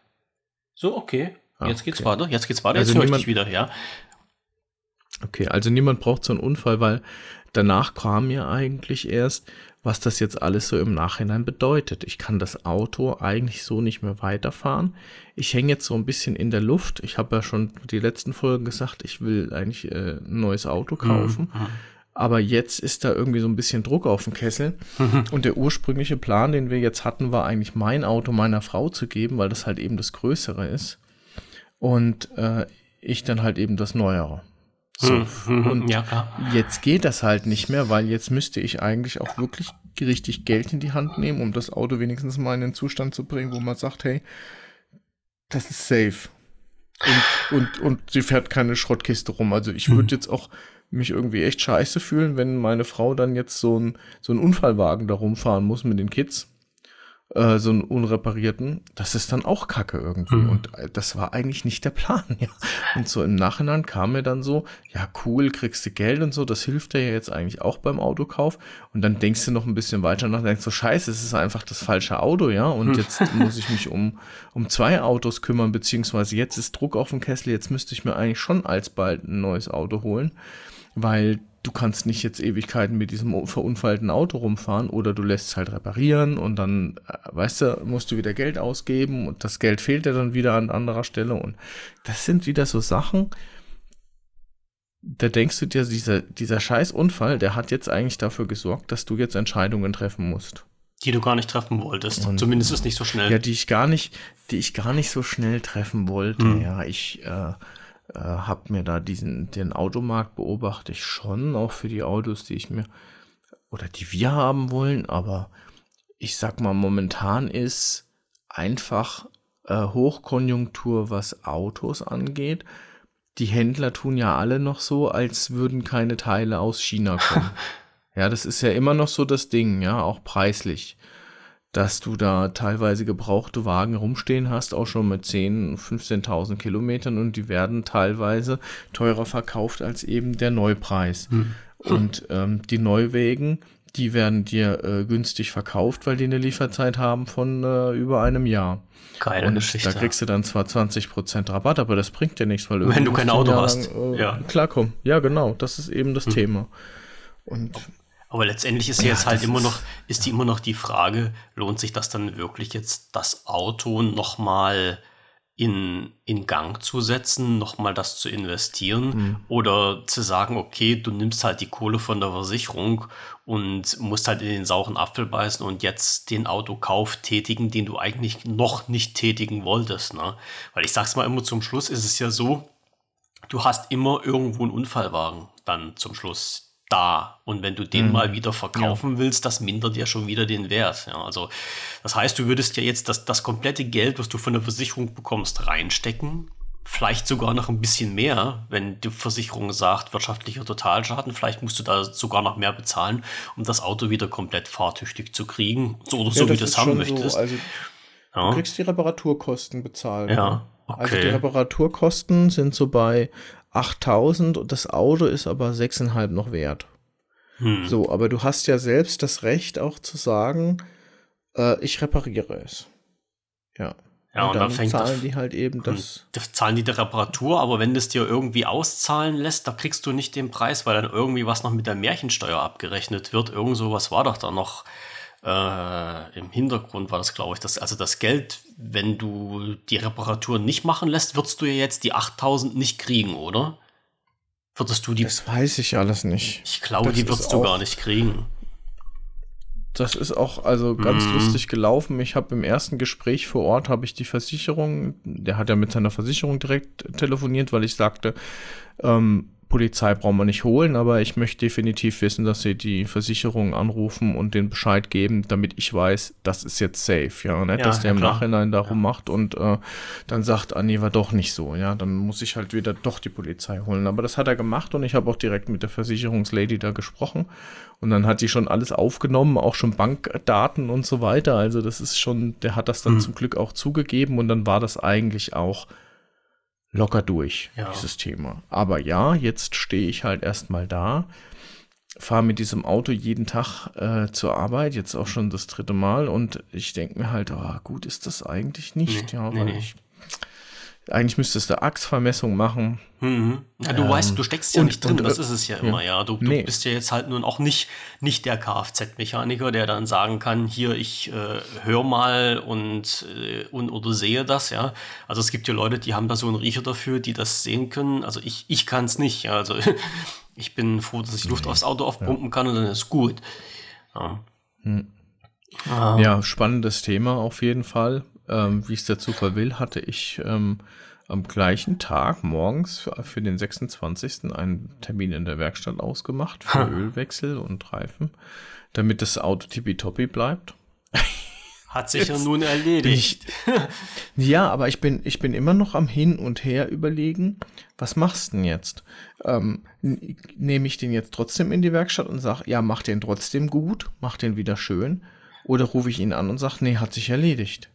So, okay. Ah, jetzt geht's okay. weiter. Jetzt geht's weiter. Also jetzt höre ich dich wieder, ja. Okay, also niemand braucht so einen Unfall, weil danach kam mir eigentlich erst, was das jetzt alles so im Nachhinein bedeutet. Ich kann das Auto eigentlich so nicht mehr weiterfahren. Ich hänge jetzt so ein bisschen in der Luft. Ich habe ja schon die letzten Folgen gesagt, ich will eigentlich äh, ein neues Auto kaufen. Mhm. Aber jetzt ist da irgendwie so ein bisschen Druck auf dem Kessel. Mhm. Und der ursprüngliche Plan, den wir jetzt hatten, war eigentlich mein Auto meiner Frau zu geben, weil das halt eben das Größere ist. Und äh, ich dann halt eben das Neuere. So. Mhm. Und ja, jetzt geht das halt nicht mehr, weil jetzt müsste ich eigentlich auch wirklich richtig Geld in die Hand nehmen, um das Auto wenigstens mal in den Zustand zu bringen, wo man sagt, hey, das ist safe. Und, und, und sie fährt keine Schrottkiste rum. Also ich würde mhm. jetzt auch mich irgendwie echt scheiße fühlen, wenn meine Frau dann jetzt so ein so ein Unfallwagen da rumfahren muss mit den Kids äh, so einen unreparierten, das ist dann auch Kacke irgendwie. Mhm. Und äh, das war eigentlich nicht der Plan, ja. Und so im Nachhinein kam mir dann so, ja, cool, kriegst du Geld und so, das hilft dir ja jetzt eigentlich auch beim Autokauf. Und dann denkst du noch ein bisschen weiter nach, denkst so, scheiße, es ist einfach das falsche Auto, ja. Und mhm. jetzt muss ich mich um, um zwei Autos kümmern, beziehungsweise jetzt ist Druck auf dem Kessel, jetzt müsste ich mir eigentlich schon alsbald ein neues Auto holen, weil du kannst nicht jetzt Ewigkeiten mit diesem verunfallten Auto rumfahren oder du lässt es halt reparieren und dann, äh, weißt du, musst du wieder Geld ausgeben und das Geld fehlt dir dann wieder an anderer Stelle und das sind wieder so Sachen, da denkst du dir, dieser, dieser scheiß Unfall, der hat jetzt eigentlich dafür gesorgt, dass du jetzt Entscheidungen treffen musst. Die du gar nicht treffen wolltest. Und, Zumindest ist nicht so schnell. Ja, die ich gar nicht, die ich gar nicht so schnell treffen wollte. Hm. Ja, ich, äh, äh, habe mir da diesen, den Automarkt beobachte ich schon, auch für die Autos, die ich mir oder die wir haben wollen, aber ich sag mal, momentan ist einfach äh, Hochkonjunktur, was Autos angeht. Die Händler tun ja alle noch so, als würden keine Teile aus China kommen. ja, das ist ja immer noch so das Ding, ja, auch preislich dass du da teilweise gebrauchte Wagen rumstehen hast, auch schon mit 10.000, 15.000 Kilometern und die werden teilweise teurer verkauft als eben der Neupreis. Hm. Und ähm, die Neuwägen, die werden dir äh, günstig verkauft, weil die eine Lieferzeit haben von äh, über einem Jahr. Geile und Geschichte. Da kriegst du dann zwar 20% Rabatt, aber das bringt dir nichts, weil wenn du kein Auto hast. Lang, äh, ja. Klarkommen. Ja, genau. Das ist eben das hm. Thema. Und aber letztendlich ist ja, jetzt halt immer noch, ist die immer noch die Frage, lohnt sich das dann wirklich jetzt, das Auto nochmal in, in Gang zu setzen, nochmal das zu investieren mhm. oder zu sagen, okay, du nimmst halt die Kohle von der Versicherung und musst halt in den sauren Apfel beißen und jetzt den Autokauf tätigen, den du eigentlich noch nicht tätigen wolltest. Ne? Weil ich sag's mal immer zum Schluss, ist es ja so, du hast immer irgendwo einen Unfallwagen dann zum Schluss da. Und wenn du den mhm. mal wieder verkaufen ja. willst, das mindert ja schon wieder den Wert. Ja, also das heißt, du würdest ja jetzt das, das komplette Geld, was du von der Versicherung bekommst, reinstecken. Vielleicht sogar noch ein bisschen mehr, wenn die Versicherung sagt, wirtschaftlicher Totalschaden. Vielleicht musst du da sogar noch mehr bezahlen, um das Auto wieder komplett fahrtüchtig zu kriegen. So oder so, ja, wie du es haben möchtest. So, also. Du kriegst die Reparaturkosten bezahlt. Ja. Ne? Okay. Also die Reparaturkosten sind so bei 8000 und das Auto ist aber 6,5 noch wert. Hm. So, aber du hast ja selbst das Recht auch zu sagen, äh, ich repariere es. Ja. Ja, und, und dann, dann fängt zahlen das, die halt eben das. das. Zahlen die die Reparatur, aber wenn du es dir irgendwie auszahlen lässt, da kriegst du nicht den Preis, weil dann irgendwie was noch mit der Märchensteuer abgerechnet wird. Irgend sowas war doch da noch. äh, im Hintergrund war das, glaube ich, dass, also das Geld, wenn du die Reparatur nicht machen lässt, würdest du ja jetzt die 8000 nicht kriegen, oder? Würdest du die. Das weiß ich alles nicht. Ich glaube, das die würdest du gar nicht kriegen. Das ist auch also ganz mhm. lustig gelaufen. Ich habe im ersten Gespräch vor Ort habe ich die Versicherung, der hat ja mit seiner Versicherung direkt telefoniert, weil ich sagte, ähm, Polizei brauchen wir nicht holen, aber ich möchte definitiv wissen, dass sie die Versicherung anrufen und den Bescheid geben, damit ich weiß, das ist jetzt safe, ja, nicht, ja, dass der ja, im. Nachhinein darum ja. macht und äh, dann sagt, ah nee, war doch nicht so, ja, dann muss ich halt wieder doch die Polizei holen. Aber das hat er gemacht und ich habe auch direkt mit der Versicherungslady da gesprochen und dann hat die schon alles aufgenommen, auch schon Bankdaten und so weiter. Also das ist schon, der hat das dann hm. zum Glück auch zugegeben und dann war das eigentlich auch locker durch, ja. dieses Thema. Aber ja, jetzt stehe ich halt erstmal da, fahre mit diesem Auto jeden Tag äh, zur Arbeit, jetzt auch schon das dritte Mal und ich denke mir halt, oh, gut ist das eigentlich nicht, nee, ja, weil nee, ich eigentlich müsstest du Achsvermessung machen. Mhm. Ja, du ähm, weißt, du steckst ja und, nicht drin, und, das ist es ja immer, ja. Du, du nee. bist ja jetzt halt nun auch nicht, nicht der Kfz-Mechaniker, der dann sagen kann, hier, ich äh, höre mal und, äh, und oder sehe das, ja. Also es gibt ja Leute, die haben da so einen Riecher dafür, die das sehen können. Also ich, ich kann es nicht, ja. Also ich bin froh, dass ich Luft aufs Auto aufpumpen ja. kann und dann ist gut. Ja. Hm. Ah. ja, spannendes Thema auf jeden Fall ähm, wie es der Zufall will, hatte ich ähm, am gleichen Tag morgens für, für, den 26. einen Termin in der Werkstatt ausgemacht für ha. Ölwechsel und Reifen, damit das Auto tippitoppi bleibt. Hat sich ja nun erledigt. Ich, ja, aber ich bin, ich bin immer noch am Hin und Her überlegen, was machst du denn jetzt? Ähm, Nehme ich den jetzt trotzdem in die Werkstatt und sage, ja, mach den trotzdem gut, mach den wieder schön? Oder rufe ich ihn an und sage, nee, hat sich erledigt.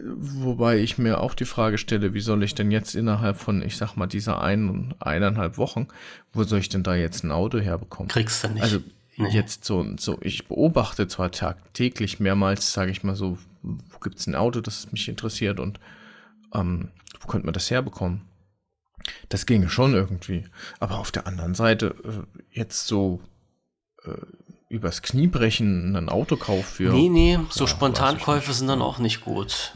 Wobei ich mir auch die Frage stelle, wie soll ich denn jetzt innerhalb von, ich sag mal, dieser ein, eineinhalb Wochen, wo soll ich denn da jetzt ein Auto herbekommen? Kriegst du nicht. Also nee. jetzt so, so, ich beobachte zwar tagtäglich mehrmals, sage ich mal so, wo gibt es ein Auto, das mich interessiert und ähm, wo könnte man das herbekommen? Das ginge schon irgendwie. Aber auf der anderen Seite, äh, jetzt so äh, übers Knie brechen, ein Autokauf für. Nee, nee, so ja, Spontankäufe sind dann auch nicht gut.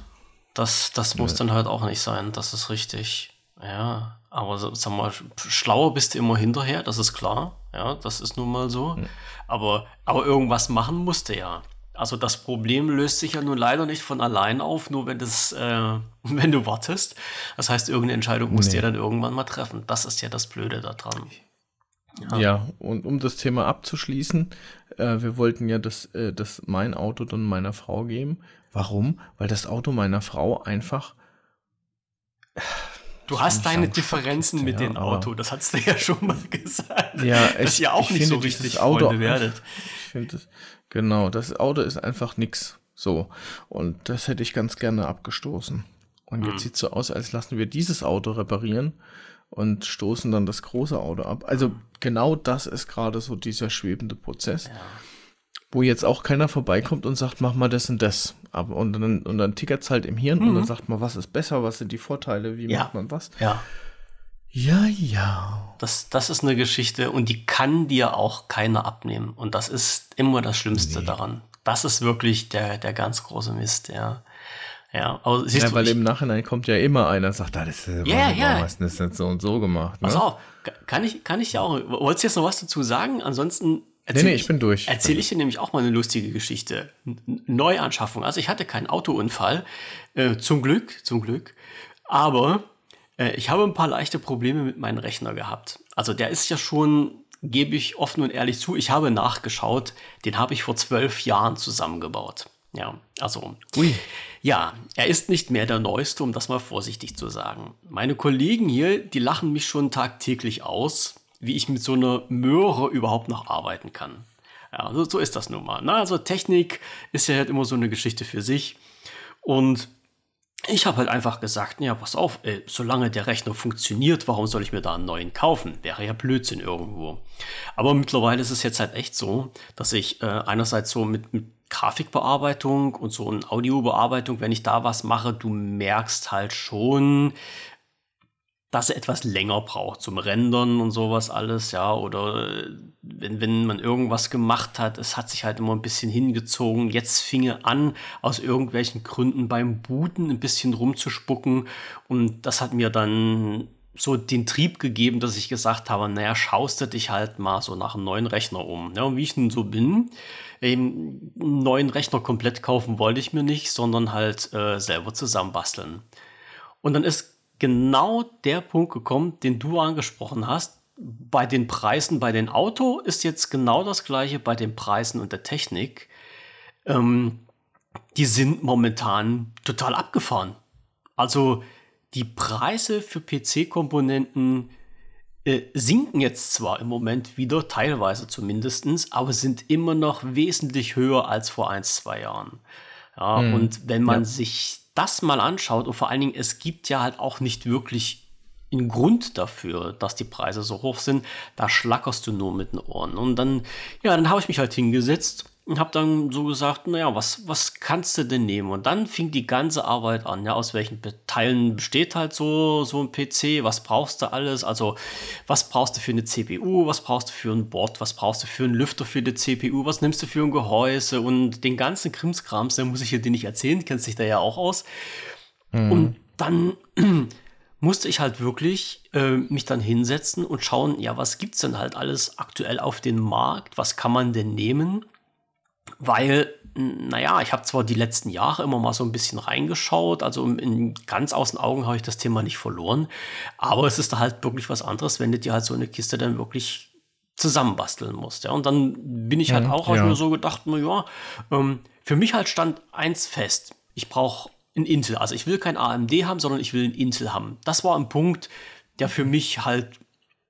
Das, das muss ja. dann halt auch nicht sein, das ist richtig. Ja, aber sag mal, schlauer bist du immer hinterher, das ist klar. Ja, das ist nun mal so. Mhm. Aber, aber irgendwas machen musste ja. Also das Problem löst sich ja nun leider nicht von allein auf, nur wenn, das, äh, wenn du wartest. Das heißt, irgendeine Entscheidung musst nee. du ja dann irgendwann mal treffen. Das ist ja das Blöde daran. Ja. ja, und um das Thema abzuschließen, äh, wir wollten ja das, äh, das mein Auto dann meiner Frau geben. Warum? Weil das Auto meiner Frau einfach. Du hast deine Differenzen mit ja, dem Auto, das hast du ja schon mal gesagt. Ja, dass ihr auch nicht finde, so richtig Auto, Freunde werdet. Ich finde das, genau, das Auto ist einfach nix. So. Und das hätte ich ganz gerne abgestoßen. Und jetzt hm. sieht es so aus, als lassen wir dieses Auto reparieren und stoßen dann das große Auto ab. Also genau das ist gerade so dieser schwebende Prozess, ja. wo jetzt auch keiner vorbeikommt und sagt, mach mal das und das. Aber und dann, und dann tickert es halt im Hirn mhm. und dann mhm. sagt man, was ist besser, was sind die Vorteile, wie ja. macht man was. Ja. Ja, ja. Das, das ist eine Geschichte und die kann dir auch keiner abnehmen. Und das ist immer das Schlimmste nee. daran. Das ist wirklich der, der ganz große Mist, ja. Ja, aber siehst ja, du, weil ich, im Nachhinein kommt ja immer einer und sagt, ah, das ist ja, ja. Was, das ist so und so gemacht. Ne? Pass auf, kann ich, kann ich ja auch. Wolltest du jetzt noch was dazu sagen? Ansonsten erzähl nee, nee, ich bin durch. Erzähle ich dir nämlich auch mal eine lustige Geschichte. Neuanschaffung. Also ich hatte keinen Autounfall. Äh, zum Glück, zum Glück. Aber äh, ich habe ein paar leichte Probleme mit meinem Rechner gehabt. Also der ist ja schon, gebe ich offen und ehrlich zu, ich habe nachgeschaut, den habe ich vor zwölf Jahren zusammengebaut. Ja, also. Ui. Ja, er ist nicht mehr der Neueste, um das mal vorsichtig zu sagen. Meine Kollegen hier, die lachen mich schon tagtäglich aus, wie ich mit so einer Möhre überhaupt noch arbeiten kann. Ja, so, so ist das nun mal. Na, ne? also Technik ist ja halt immer so eine Geschichte für sich. Und ich habe halt einfach gesagt, ja, pass auf, ey, solange der Rechner funktioniert, warum soll ich mir da einen neuen kaufen? Wäre ja Blödsinn irgendwo. Aber mittlerweile ist es jetzt halt echt so, dass ich äh, einerseits so mit, mit Grafikbearbeitung und so eine Audiobearbeitung, wenn ich da was mache, du merkst halt schon, dass er etwas länger braucht zum Rendern und sowas alles, ja, oder wenn, wenn man irgendwas gemacht hat, es hat sich halt immer ein bisschen hingezogen. Jetzt fing er an, aus irgendwelchen Gründen beim Booten ein bisschen rumzuspucken und das hat mir dann so den Trieb gegeben, dass ich gesagt habe, naja, schaust du dich halt mal so nach einem neuen Rechner um. Ja, und wie ich nun so bin, eben einen neuen Rechner komplett kaufen wollte ich mir nicht, sondern halt äh, selber zusammenbasteln. Und dann ist genau der Punkt gekommen, den du angesprochen hast. Bei den Preisen, bei den Auto ist jetzt genau das gleiche bei den Preisen und der Technik. Ähm, die sind momentan total abgefahren. Also die Preise für PC-Komponenten äh, sinken jetzt zwar im Moment wieder, teilweise zumindest, aber sind immer noch wesentlich höher als vor ein, zwei Jahren. Ja, hm. Und wenn man ja. sich das mal anschaut und vor allen Dingen, es gibt ja halt auch nicht wirklich einen Grund dafür, dass die Preise so hoch sind, da schlackerst du nur mit den Ohren. Und dann, ja, dann habe ich mich halt hingesetzt und habe dann so gesagt, naja, was, was kannst du denn nehmen? Und dann fing die ganze Arbeit an, ja, aus welchen Teilen besteht halt so, so ein PC, was brauchst du alles? Also, was brauchst du für eine CPU, was brauchst du für ein Board, was brauchst du für einen Lüfter für die CPU, was nimmst du für ein Gehäuse und den ganzen Krimskrams, den muss ich dir nicht erzählen, kennst dich da ja auch aus. Mhm. Und dann musste ich halt wirklich äh, mich dann hinsetzen und schauen, ja, was gibt's denn halt alles aktuell auf dem Markt, was kann man denn nehmen? Weil, naja, ich habe zwar die letzten Jahre immer mal so ein bisschen reingeschaut, also in ganz aus den Augen habe ich das Thema nicht verloren, aber es ist da halt wirklich was anderes, wenn du dir halt so eine Kiste dann wirklich zusammenbasteln musst. Ja. Und dann bin ich halt auch, ja. habe mir so gedacht, na ja, ähm, für mich halt stand eins fest. Ich brauche ein Intel. Also ich will kein AMD haben, sondern ich will ein Intel haben. Das war ein Punkt, der für mich halt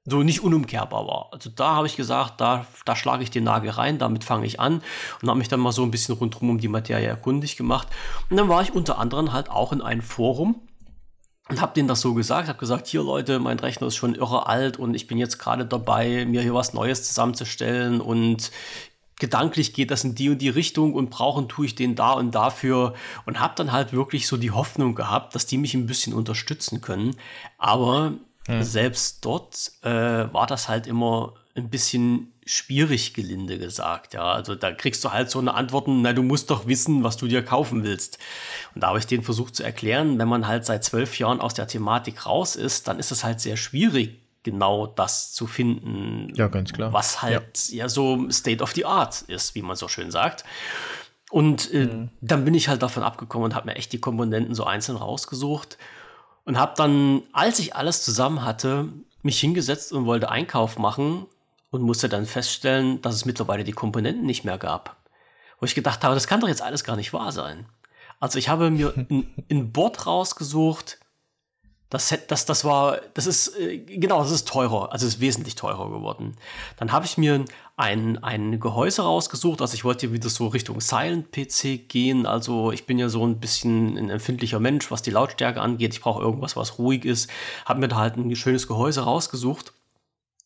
so nicht unumkehrbar war. Also da habe ich gesagt, da, da schlage ich den Nagel rein, damit fange ich an und habe mich dann mal so ein bisschen rundherum um die Materie erkundig gemacht. Und dann war ich unter anderem halt auch in einem Forum und habe denen das so gesagt, habe gesagt, hier Leute, mein Rechner ist schon irre alt und ich bin jetzt gerade dabei, mir hier was Neues zusammenzustellen und gedanklich geht das in die und die Richtung und brauchen tue ich den da und dafür und habe dann halt wirklich so die Hoffnung gehabt, dass die mich ein bisschen unterstützen können. Aber hm. Selbst dort äh, war das halt immer ein bisschen schwierig, gelinde gesagt. Ja, also da kriegst du halt so eine Antworten, na, du musst doch wissen, was du dir kaufen willst. Und da habe ich denen versucht zu erklären, wenn man halt seit zwölf Jahren aus der Thematik raus ist, dann ist es halt sehr schwierig, genau das zu finden. Ja, ganz klar. Was halt ja, ja so State of the Art ist, wie man so schön sagt. Und äh, mhm. dann bin ich halt davon abgekommen und habe mir echt die Komponenten so einzeln rausgesucht und habe dann, als ich alles zusammen hatte, mich hingesetzt und wollte Einkauf machen und musste dann feststellen, dass es mittlerweile die Komponenten nicht mehr gab. Wo ich gedacht habe, das kann doch jetzt alles gar nicht wahr sein. Also ich habe mir ein, ein Board rausgesucht, das, das, das war, das ist, äh, genau, das ist teurer, also ist wesentlich teurer geworden. Dann habe ich mir ein, ein Gehäuse rausgesucht, also ich wollte wieder so Richtung Silent-PC gehen, also ich bin ja so ein bisschen ein empfindlicher Mensch, was die Lautstärke angeht, ich brauche irgendwas, was ruhig ist, habe mir da halt ein schönes Gehäuse rausgesucht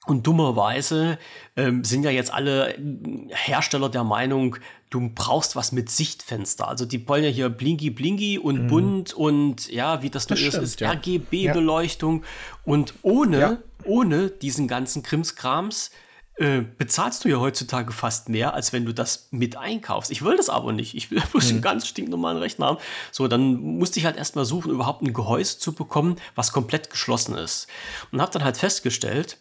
und dummerweise ähm, sind ja jetzt alle Hersteller der Meinung, du brauchst was mit Sichtfenster. Also die wollen ja hier blinky blinky und mhm. bunt und ja, wie das, das ist, ist ja. RGB-Beleuchtung. Ja. Und ohne, ja. ohne diesen ganzen Krimskrams äh, bezahlst du ja heutzutage fast mehr, als wenn du das mit einkaufst. Ich will das aber nicht. Ich will bloß mhm. einen ganz stinknormalen Rechner haben. So, dann musste ich halt erstmal suchen, überhaupt ein Gehäuse zu bekommen, was komplett geschlossen ist. Und habe dann halt festgestellt,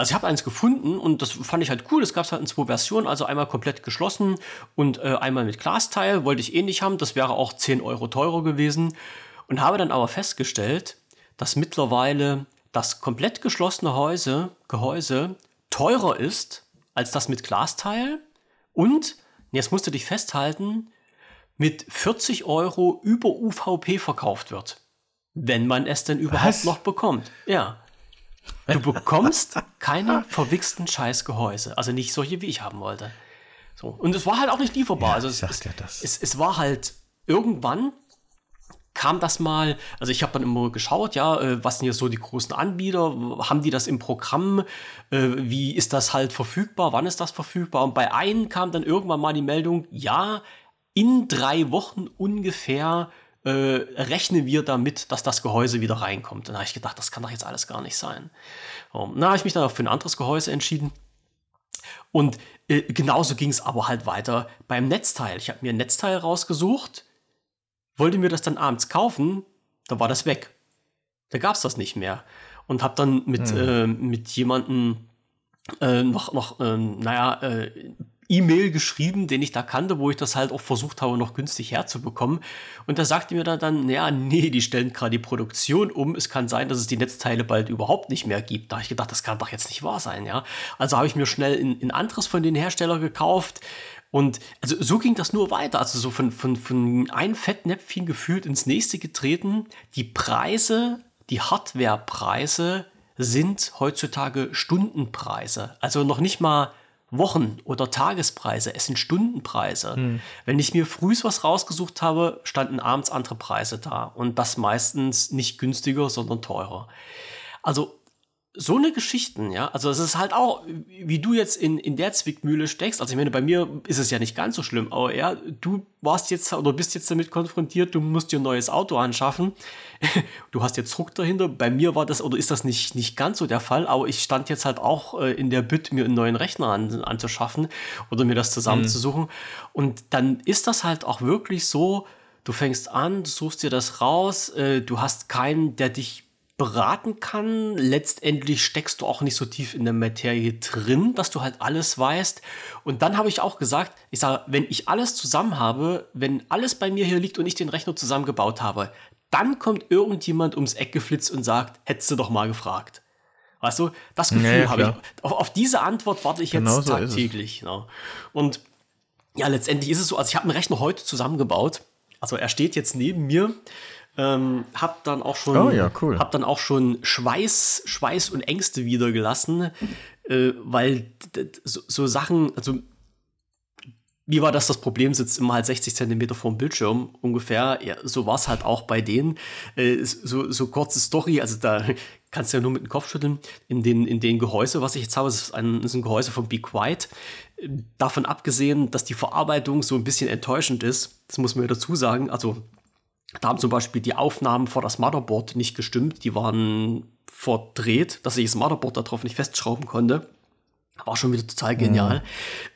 also ich habe eins gefunden und das fand ich halt cool. Es gab halt in zwei Versionen, also einmal komplett geschlossen und äh, einmal mit Glasteil. Wollte ich eh nicht haben. Das wäre auch 10 Euro teurer gewesen. Und habe dann aber festgestellt, dass mittlerweile das komplett geschlossene Häuse, Gehäuse teurer ist als das mit Glasteil. Und, jetzt musst du dich festhalten, mit 40 Euro über UVP verkauft wird. Wenn man es denn überhaupt Was? noch bekommt. Ja. Du bekommst keine verwichsten Scheißgehäuse. Also nicht solche, wie ich haben wollte. So. Und es war halt auch nicht lieferbar. Ja, also es, ja es, es, war halt irgendwann kam das mal, also ich habe dann immer geschaut, ja, äh, was sind hier so die großen Anbieter, haben die das im Programm, äh, wie ist das halt verfügbar, wann ist das verfügbar? Und bei einem kam dann irgendwann mal die Meldung, ja, in drei Wochen ungefähr äh, rechnen wir damit, dass das Gehäuse wieder reinkommt. Dann habe ich gedacht, das kann doch jetzt alles gar nicht sein. So, dann habe ich mich dann auch für ein anderes Gehäuse entschieden. Und äh, genauso ging es aber halt weiter beim Netzteil. Ich habe mir ein Netzteil rausgesucht, wollte mir das dann abends kaufen, da war das weg. Da gab es das nicht mehr. Und habe dann mit, hm. äh, mit jemandem äh, noch, noch ähm, naja, äh, E-Mail geschrieben, den ich da kannte, wo ich das halt auch versucht habe, noch günstig herzubekommen. Und da sagte mir dann, dann ja, nee, die stellen gerade die Produktion um. Es kann sein, dass es die Netzteile bald überhaupt nicht mehr gibt. Da habe ich gedacht, das kann doch jetzt nicht wahr sein, ja. Also habe ich mir schnell ein, anderes von den Herstellern gekauft. Und also so ging das nur weiter. Also so von, von, von einem Fettnäpfchen gefühlt ins nächste getreten. Die Preise, die Hardwarepreise sind heutzutage Stundenpreise. Also noch nicht mal Wochen- oder Tagespreise, es sind Stundenpreise. Hm. Wenn ich mir frühs was rausgesucht habe, standen abends andere Preise da. Und das meistens nicht günstiger, sondern teurer. Also so eine Geschichten, ja. Also es ist halt auch, wie du jetzt in, in der Zwickmühle steckst. Also ich meine, bei mir ist es ja nicht ganz so schlimm, aber ja, du warst jetzt oder bist jetzt damit konfrontiert, du musst dir ein neues Auto anschaffen. Du hast jetzt Druck dahinter. Bei mir war das oder ist das nicht, nicht ganz so der Fall, aber ich stand jetzt halt auch äh, in der Bitte, mir einen neuen Rechner an, anzuschaffen oder mir das zusammenzusuchen. Mhm. Und dann ist das halt auch wirklich so, du fängst an, du suchst dir das raus, äh, du hast keinen, der dich beraten kann. Letztendlich steckst du auch nicht so tief in der Materie drin, dass du halt alles weißt. Und dann habe ich auch gesagt, ich sage, wenn ich alles zusammen habe, wenn alles bei mir hier liegt und ich den Rechner zusammengebaut habe, dann kommt irgendjemand ums Eck geflitzt und sagt, hättest du doch mal gefragt. Weißt du, das Gefühl naja, habe ich. Auf, auf, diese Antwort warte ich jetzt genau so tagtäglich. Ja. Und ja, letztendlich ist es so, also ich habe einen Rechner heute zusammengebaut. Also er steht jetzt neben mir ähm, hab dann auch schon, oh, ja, cool. hab dann auch schon Schweiß, Schweiß und Ängste wiedergelassen, äh, weil so, so, Sachen, also wie war das? Das Problem sitzt immer halt 60 Zentimeter vorm Bildschirm ungefähr. Ja, so war es halt auch bei denen. Äh, so, so kurze Story, also da kannst du ja nur mit dem Kopf schütteln. In den, in den Gehäuse, was ich jetzt habe, ist ein, ist ein Gehäuse von Be Quiet. Davon abgesehen, dass die Verarbeitung so ein bisschen enttäuschend ist, das muss man ja dazu sagen. Also da haben zum Beispiel die Aufnahmen vor das Motherboard nicht gestimmt. Die waren verdreht, dass ich das Motherboard darauf nicht festschrauben konnte. War schon wieder total genial.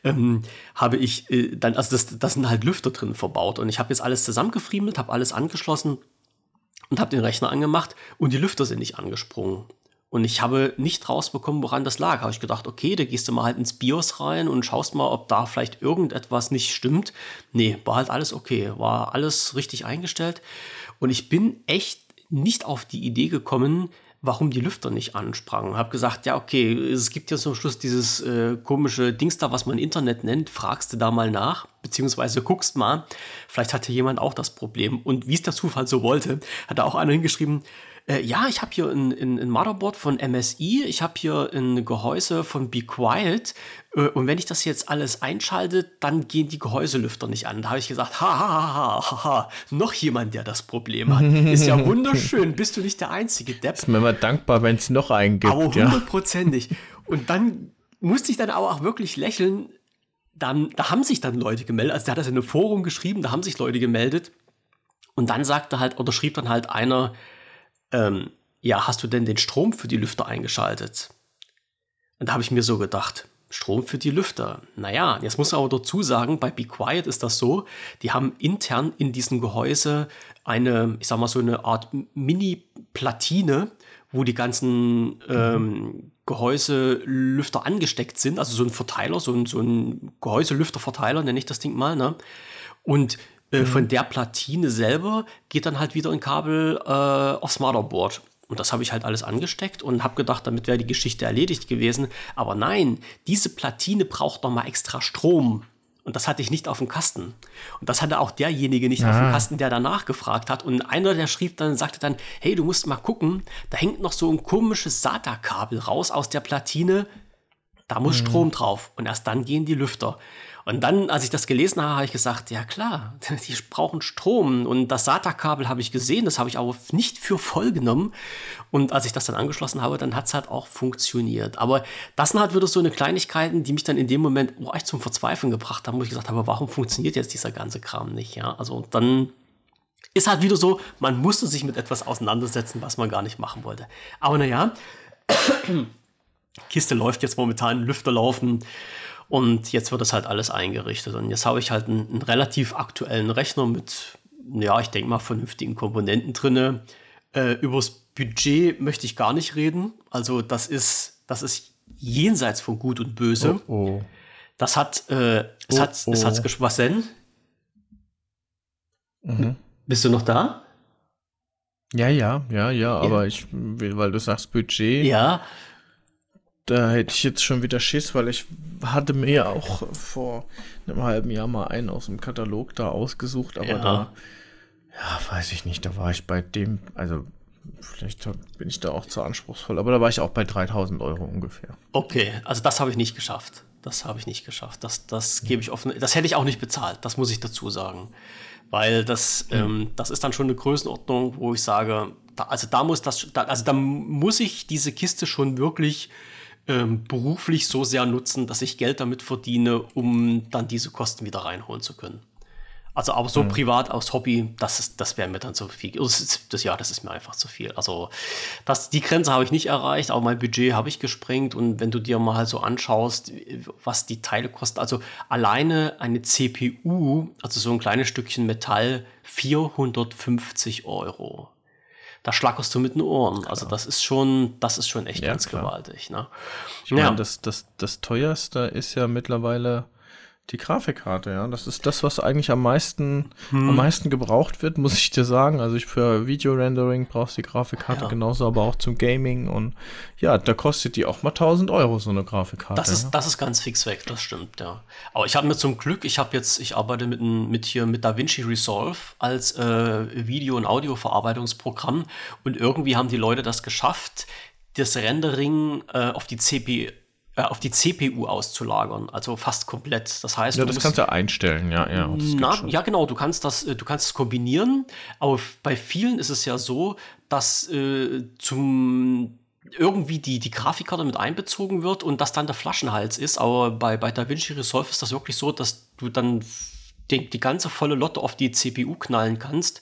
Ja. Ähm, habe ich äh, dann, also das, das sind halt Lüfter drin verbaut. Und ich habe jetzt alles zusammengefriemelt, habe alles angeschlossen und habe den Rechner angemacht und die Lüfter sind nicht angesprungen. Und ich habe nicht rausbekommen, woran das lag. Habe ich gedacht, okay, da gehst du mal halt ins BIOS rein und schaust mal, ob da vielleicht irgendetwas nicht stimmt. Nee, war halt alles okay. War alles richtig eingestellt. Und ich bin echt nicht auf die Idee gekommen, warum die Lüfter nicht ansprangen. Habe gesagt, ja, okay, es gibt ja zum Schluss dieses äh, komische Dings da, was man Internet nennt. Fragst du da mal nach, beziehungsweise guckst mal. Vielleicht hatte jemand auch das Problem. Und wie es der Zufall so wollte, hat da auch einer hingeschrieben, äh, ja, ich habe hier ein, ein, ein, Motherboard von MSI, ich habe hier ein Gehäuse von Be Quiet äh, und wenn ich das jetzt alles einschalte, dann gehen die Gehäuselüfter nicht an. Da habe ich gesagt, ha, ha, ha, ha, ha, noch jemand, der das Problem hat. Ist ja wunderschön, bist du nicht der einzige Depp. Ist mir immer dankbar, wenn es noch einen gibt. Aber hundertprozentig. Ja. Und dann musste ich dann aber auch wirklich lächeln, dann, da haben sich dann Leute gemeldet, also der hat das in einem Forum geschrieben, da haben sich Leute gemeldet und dann sagte halt, oder schrieb dann halt einer, ähm, ja, hast du denn den Strom für die Lüfter eingeschaltet? Und da habe ich mir so gedacht, Strom für die Lüfter. Naja, jetzt muss man aber dazu sagen, bei Be Quiet ist das so, die haben intern in diesem Gehäuse eine, ich sag mal so eine Art Mini-Platine, wo die ganzen ähm, Gehäuselüfter angesteckt sind, also so ein Verteiler, so ein, so ein Gehäuselüfterverteiler, nenne ich das Ding mal, ne? Und mhm. Von der Platine selber geht dann halt wieder ein Kabel äh, aufs Motherboard. Und das habe ich halt alles angesteckt und habe gedacht, damit wäre die Geschichte erledigt gewesen. Aber nein, diese Platine braucht noch mal extra Strom. Und das hatte ich nicht auf dem Kasten. Und das hatte auch derjenige nicht Aha. auf dem Kasten, der danach gefragt hat. Und einer, der schrieb dann, sagte dann, hey, du musst mal gucken, da hängt noch so ein komisches SATA-Kabel raus aus der Platine. Da muss mhm. Strom drauf. Und erst dann gehen die Lüfter. Und dann, als ich das gelesen habe, habe ich gesagt, ja klar, die brauchen Strom. Und das SATA-Kabel habe ich gesehen, das habe ich aber nicht für voll genommen. Und als ich das dann angeschlossen habe, dann hat es halt auch funktioniert. Aber das sind halt wieder so eine Kleinigkeiten, die mich dann in dem Moment oh, echt zum Verzweifeln gebracht haben, wo ich gesagt habe, warum funktioniert jetzt dieser ganze Kram nicht? Ja, also dann ist halt wieder so, man musste sich mit etwas auseinandersetzen, was man gar nicht machen wollte. Aber naja, Kiste läuft jetzt momentan, Lüfter laufen und jetzt wird das halt alles eingerichtet. Und jetzt habe ich halt einen, einen relativ aktuellen Rechner mit, ja, ich denke mal, vernünftigen Komponenten drin. Äh, übers Budget möchte ich gar nicht reden. Also, das ist, das ist jenseits von Gut und Böse. Oh, oh. Das hat, äh, es oh, hat, es hat, oh. was denn? Mhm. Bist du noch da? Ja, ja, ja, ja, aber ich will, weil du sagst Budget. Ja. Da hätte ich jetzt schon wieder Schiss, weil ich hatte mir auch vor einem halben Jahr mal einen aus dem Katalog da ausgesucht, aber ja. da, ja, weiß ich nicht, da war ich bei dem, also vielleicht bin ich da auch zu anspruchsvoll, aber da war ich auch bei 3000 Euro ungefähr. Okay, also das habe ich nicht geschafft. Das habe ich nicht geschafft. Das, das gebe ich offen. Das hätte ich auch nicht bezahlt, das muss ich dazu sagen. Weil das, mhm. ähm, das ist dann schon eine Größenordnung, wo ich sage, da, also da muss das, da, also da muss ich diese Kiste schon wirklich ähm, beruflich so sehr nutzen, dass ich Geld damit verdiene, um dann diese Kosten wieder reinholen zu können. Also aber so mhm. privat aus Hobby, das, das wäre mir dann zu viel. Das, das, ja, das ist mir einfach zu viel. Also das, die Grenze habe ich nicht erreicht, aber mein Budget habe ich gesprengt. Und wenn du dir mal so anschaust, was die Teile kosten, also alleine eine CPU, also so ein kleines Stückchen Metall, 450 Euro. Da schlackerst du mit den Ohren. Also das ist schon, das ist schon echt ja, ganz klar. gewaltig. Ne? Ich meine, ja. das, das, das teuerste ist ja mittlerweile die Grafikkarte, ja. Das ist das, was eigentlich am meisten, hm. am meisten gebraucht wird, muss ich dir sagen. Also ich für Video-Rendering brauchst die Grafikkarte ja. genauso, aber auch zum Gaming und ja, da kostet die auch mal 1000 Euro, so eine Grafikkarte. Das ist, ja. das ist ganz fix weg, das stimmt, ja. Aber ich habe mir zum Glück, ich habe jetzt, ich arbeite mit, mit hier mit DaVinci Resolve als äh, Video- und Audioverarbeitungsprogramm und irgendwie haben die Leute das geschafft, das Rendering äh, auf die CPU auf die CPU auszulagern, also fast komplett. Das heißt, ja, das kannst du einstellen, ja, ja. Na, ja, genau. Du kannst das, äh, du kannst es kombinieren. Aber bei vielen ist es ja so, dass äh, zum irgendwie die, die Grafikkarte mit einbezogen wird und das dann der Flaschenhals ist. Aber bei, bei DaVinci Resolve ist das wirklich so, dass du dann die, die ganze volle Lotte auf die CPU knallen kannst.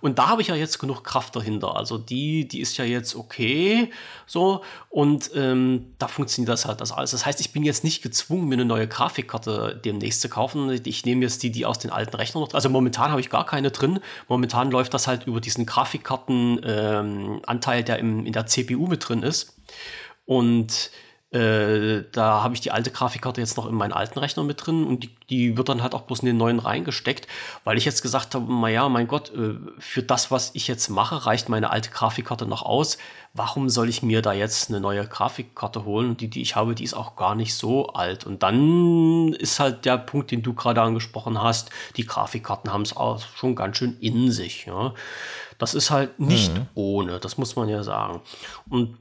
Und da habe ich ja jetzt genug Kraft dahinter. Also die, die ist ja jetzt okay. So. Und ähm, da funktioniert das halt das alles. Das heißt, ich bin jetzt nicht gezwungen, mir eine neue Grafikkarte demnächst zu kaufen. Ich nehme jetzt die, die aus den alten Rechnern noch. Also momentan habe ich gar keine drin. Momentan läuft das halt über diesen Grafikkartenanteil, ähm, der im, in der CPU mit drin ist. Und äh, da habe ich die alte Grafikkarte jetzt noch in meinen alten Rechner mit drin und die, die, wird dann halt auch bloß in den neuen reingesteckt, weil ich jetzt gesagt habe, naja, mein Gott, äh, für das, was ich jetzt mache, reicht meine alte Grafikkarte noch aus. Warum soll ich mir da jetzt eine neue Grafikkarte holen? Die, die ich habe, die ist auch gar nicht so alt. Und dann ist halt der Punkt, den du gerade angesprochen hast, die Grafikkarten haben es auch schon ganz schön in sich. Ja? Das ist halt nicht mhm. ohne, das muss man ja sagen. Und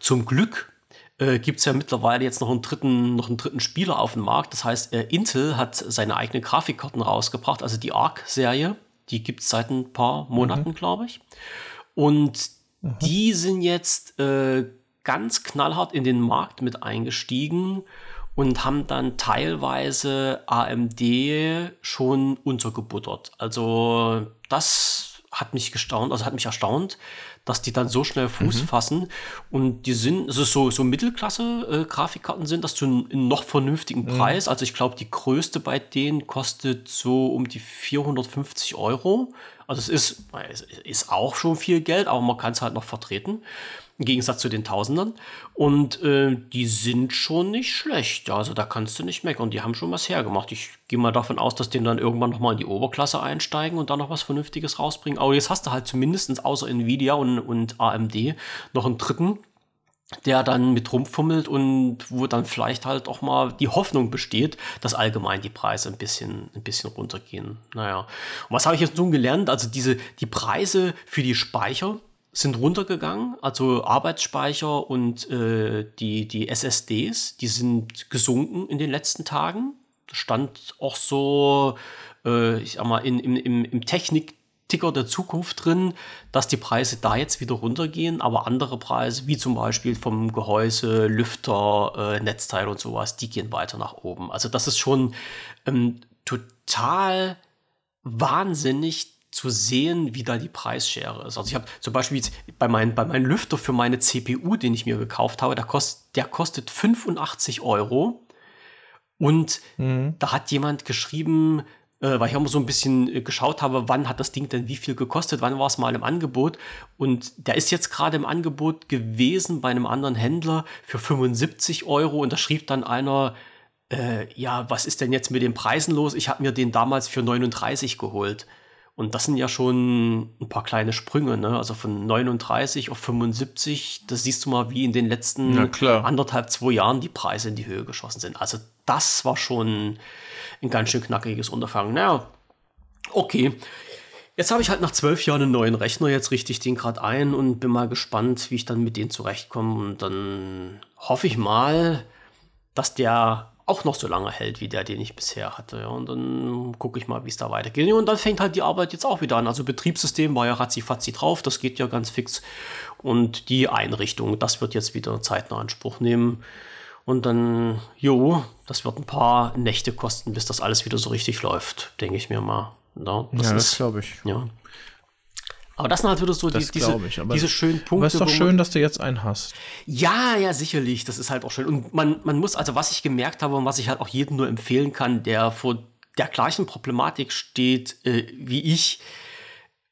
zum Glück äh, gibt es ja mittlerweile jetzt noch einen dritten, noch einen dritten Spieler auf dem Markt. Das heißt, äh, Intel hat seine eigenen Grafikkarten rausgebracht, also die Arc-Serie. Die gibt es seit ein paar Monaten, mhm. glaube ich. Und mhm. die sind jetzt äh, ganz knallhart in den Markt mit eingestiegen und haben dann teilweise AMD schon untergebuttert. Also das hat mich gestaunt, also hat mich erstaunt, dass die dann so schnell Fuß mhm. fassen und die sind, also so, so Mittelklasse-Grafikkarten äh, sind das zu einem noch vernünftigen mhm. Preis. Also ich glaube, die größte bei denen kostet so um die 450 Euro. Also es ist, es ist auch schon viel Geld, aber man kann es halt noch vertreten. Im Gegensatz zu den Tausendern. Und äh, die sind schon nicht schlecht. Also da kannst du nicht meckern. Die haben schon was hergemacht. Ich gehe mal davon aus, dass die dann irgendwann nochmal in die Oberklasse einsteigen und dann noch was Vernünftiges rausbringen. Aber jetzt hast du halt zumindest außer Nvidia und, und AMD noch einen dritten, der dann mit rumfummelt und wo dann vielleicht halt auch mal die Hoffnung besteht, dass allgemein die Preise ein bisschen, ein bisschen runtergehen. Naja. Und was habe ich jetzt nun gelernt? Also diese, die Preise für die Speicher, sind runtergegangen, also Arbeitsspeicher und äh, die, die SSDs, die sind gesunken in den letzten Tagen. Das stand auch so, äh, ich sag mal, in, im, im, Technik-Ticker der Zukunft drin, dass die Preise da jetzt wieder runtergehen, aber andere Preise, wie zum Beispiel vom Gehäuse, Lüfter, äh, Netzteil und sowas, die gehen weiter nach oben. Also das ist schon ähm, total wahnsinnig, zu sehen, wie da die Preisschere ist. Also ich habe zum Beispiel bei, mein, bei meinem Lüfter für meine CPU, den ich mir gekauft habe, der, kost, der kostet 85 Euro. Und mhm. da hat jemand geschrieben, äh, weil ich auch mal so ein bisschen äh, geschaut habe, wann hat das Ding denn wie viel gekostet, wann war es mal im Angebot. Und der ist jetzt gerade im Angebot gewesen bei einem anderen Händler für 75 Euro. Und da schrieb dann einer, äh, ja, was ist denn jetzt mit den Preisen los? Ich habe mir den damals für 39 geholt. Und das sind ja schon ein paar kleine Sprünge, ne? Also von 39 auf 75, das siehst du mal, wie in den letzten anderthalb, zwei Jahren die Preise in die Höhe geschossen sind. Also das war schon ein ganz schön knackiges Unterfangen. Naja, okay. Jetzt habe ich halt nach zwölf Jahren einen neuen Rechner, jetzt richte ich den gerade ein und bin mal gespannt, wie ich dann mit denen zurechtkomme. Und dann hoffe ich mal, dass der auch noch so lange hält wie der, den ich bisher hatte. Ja, und dann gucke ich mal, wie es da weitergeht. Und dann fängt halt die Arbeit jetzt auch wieder an. Also Betriebssystem war ja ratzi drauf, das geht ja ganz fix. Und die Einrichtung, das wird jetzt wieder Zeit in Anspruch nehmen. Und dann, jo, das wird ein paar Nächte kosten, bis das alles wieder so richtig läuft, denke ich mir mal. Ja, das, ja, das glaube ich. Ja. Aber das sind halt wieder so die, diese, ich, diese schönen Punkte. Aber es ist doch schön, dass du jetzt einen hast. Ja, ja, sicherlich. Das ist halt auch schön. Und man, man muss, also was ich gemerkt habe und was ich halt auch jedem nur empfehlen kann, der vor der gleichen Problematik steht äh, wie ich,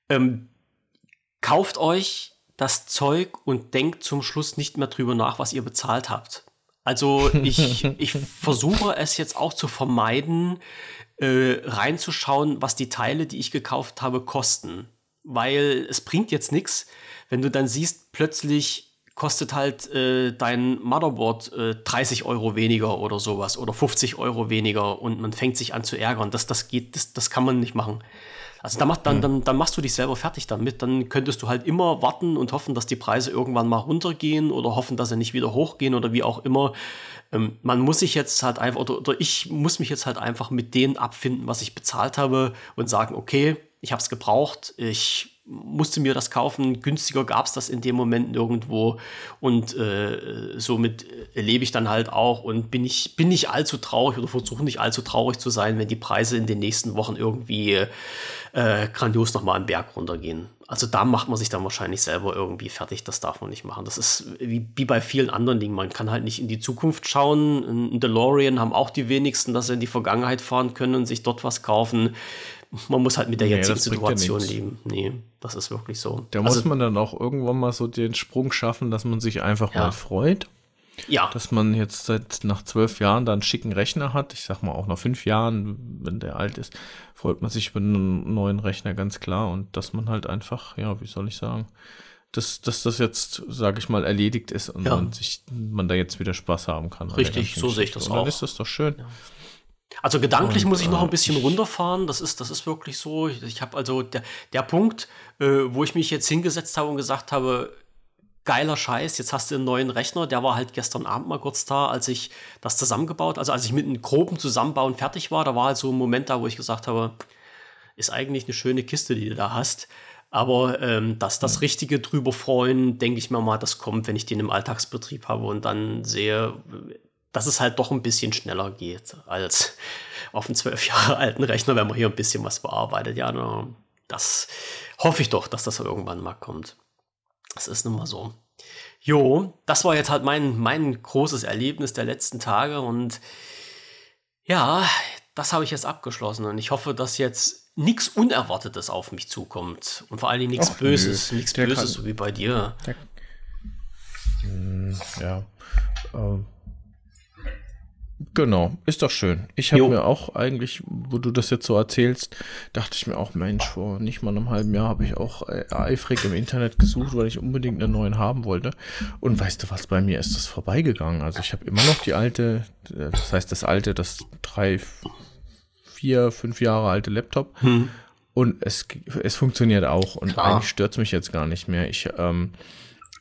ähm, kauft euch das Zeug und denkt zum Schluss nicht mehr drüber nach, was ihr bezahlt habt. Also ich, ich versuche es jetzt auch zu vermeiden, äh, reinzuschauen, was die Teile, die ich gekauft habe, kosten weil es bringt jetzt nichts, wenn du dann siehst, plötzlich kostet halt äh, dein Motherboard äh, 30 Euro weniger oder sowas oder 50 Euro weniger und man fängt sich an zu ärgern. Das, das geht, das, das kann man nicht machen. Also dann, mach, dann, dann, dann machst du dich selber fertig damit. Dann könntest du halt immer warten und hoffen, dass die Preise irgendwann mal runtergehen oder hoffen, dass sie nicht wieder hochgehen oder wie auch immer. Ähm, man muss sich jetzt halt einfach, oder, oder ich muss mich jetzt halt einfach mit denen abfinden, was ich bezahlt habe und sagen, okay, ich habe es gebraucht, ich musste mir das kaufen, günstiger gab es das in dem Moment nirgendwo und äh, somit lebe ich dann halt auch und bin ich bin nicht allzu traurig oder versuche nicht allzu traurig zu sein, wenn die Preise in den nächsten Wochen irgendwie äh, grandios nochmal einen Berg runtergehen. Also da macht man sich dann wahrscheinlich selber irgendwie fertig, das darf man nicht machen. Das ist wie, wie bei vielen anderen Dingen, man kann halt nicht in die Zukunft schauen. In DeLorean haben auch die wenigsten, dass sie in die Vergangenheit fahren können und sich dort was kaufen man muss halt mit der nee, jetzigen Situation ja leben. Nee, das ist wirklich so. Da also, muss man dann auch irgendwann mal so den Sprung schaffen, dass man sich einfach ja. mal freut. Ja. Dass man jetzt seit nach zwölf Jahren dann einen schicken Rechner hat. Ich sag mal auch nach fünf Jahren, wenn der alt ist, freut man sich über einen neuen Rechner ganz klar und dass man halt einfach, ja, wie soll ich sagen, dass, dass das jetzt, sage ich mal, erledigt ist und ja. man, sich, man da jetzt wieder Spaß haben kann. Richtig, so sehe ich das und auch. Dann ist das doch schön. Ja. Also gedanklich und, muss ich noch ein bisschen runterfahren. Das ist, das ist wirklich so. Ich, ich habe also der, der Punkt, äh, wo ich mich jetzt hingesetzt habe und gesagt habe, geiler Scheiß, jetzt hast du einen neuen Rechner. Der war halt gestern Abend mal kurz da, als ich das zusammengebaut, also als ich mit einem groben Zusammenbauen fertig war. Da war halt so ein Moment da, wo ich gesagt habe, ist eigentlich eine schöne Kiste, die du da hast. Aber ähm, dass das Richtige drüber freuen, denke ich mir mal, das kommt, wenn ich den im Alltagsbetrieb habe und dann sehe, dass es halt doch ein bisschen schneller geht als auf einem zwölf Jahre alten Rechner, wenn man hier ein bisschen was bearbeitet. Ja, das hoffe ich doch, dass das irgendwann mal kommt. Das ist nun mal so. Jo, das war jetzt halt mein, mein großes Erlebnis der letzten Tage und ja, das habe ich jetzt abgeschlossen und ich hoffe, dass jetzt nichts Unerwartetes auf mich zukommt und vor allen Dingen nichts Böses, nichts Böses, kann, so wie bei dir. Der, hm, ja, ähm, Genau, ist doch schön. Ich habe mir auch eigentlich, wo du das jetzt so erzählst, dachte ich mir auch, Mensch, vor nicht mal einem halben Jahr habe ich auch äh, eifrig im Internet gesucht, weil ich unbedingt einen neuen haben wollte. Und weißt du was, bei mir ist das vorbeigegangen. Also ich habe immer noch die alte, äh, das heißt das alte, das drei, vier, fünf Jahre alte Laptop. Hm. Und es, es funktioniert auch. Und Klar. eigentlich stört es mich jetzt gar nicht mehr. Ich, ähm,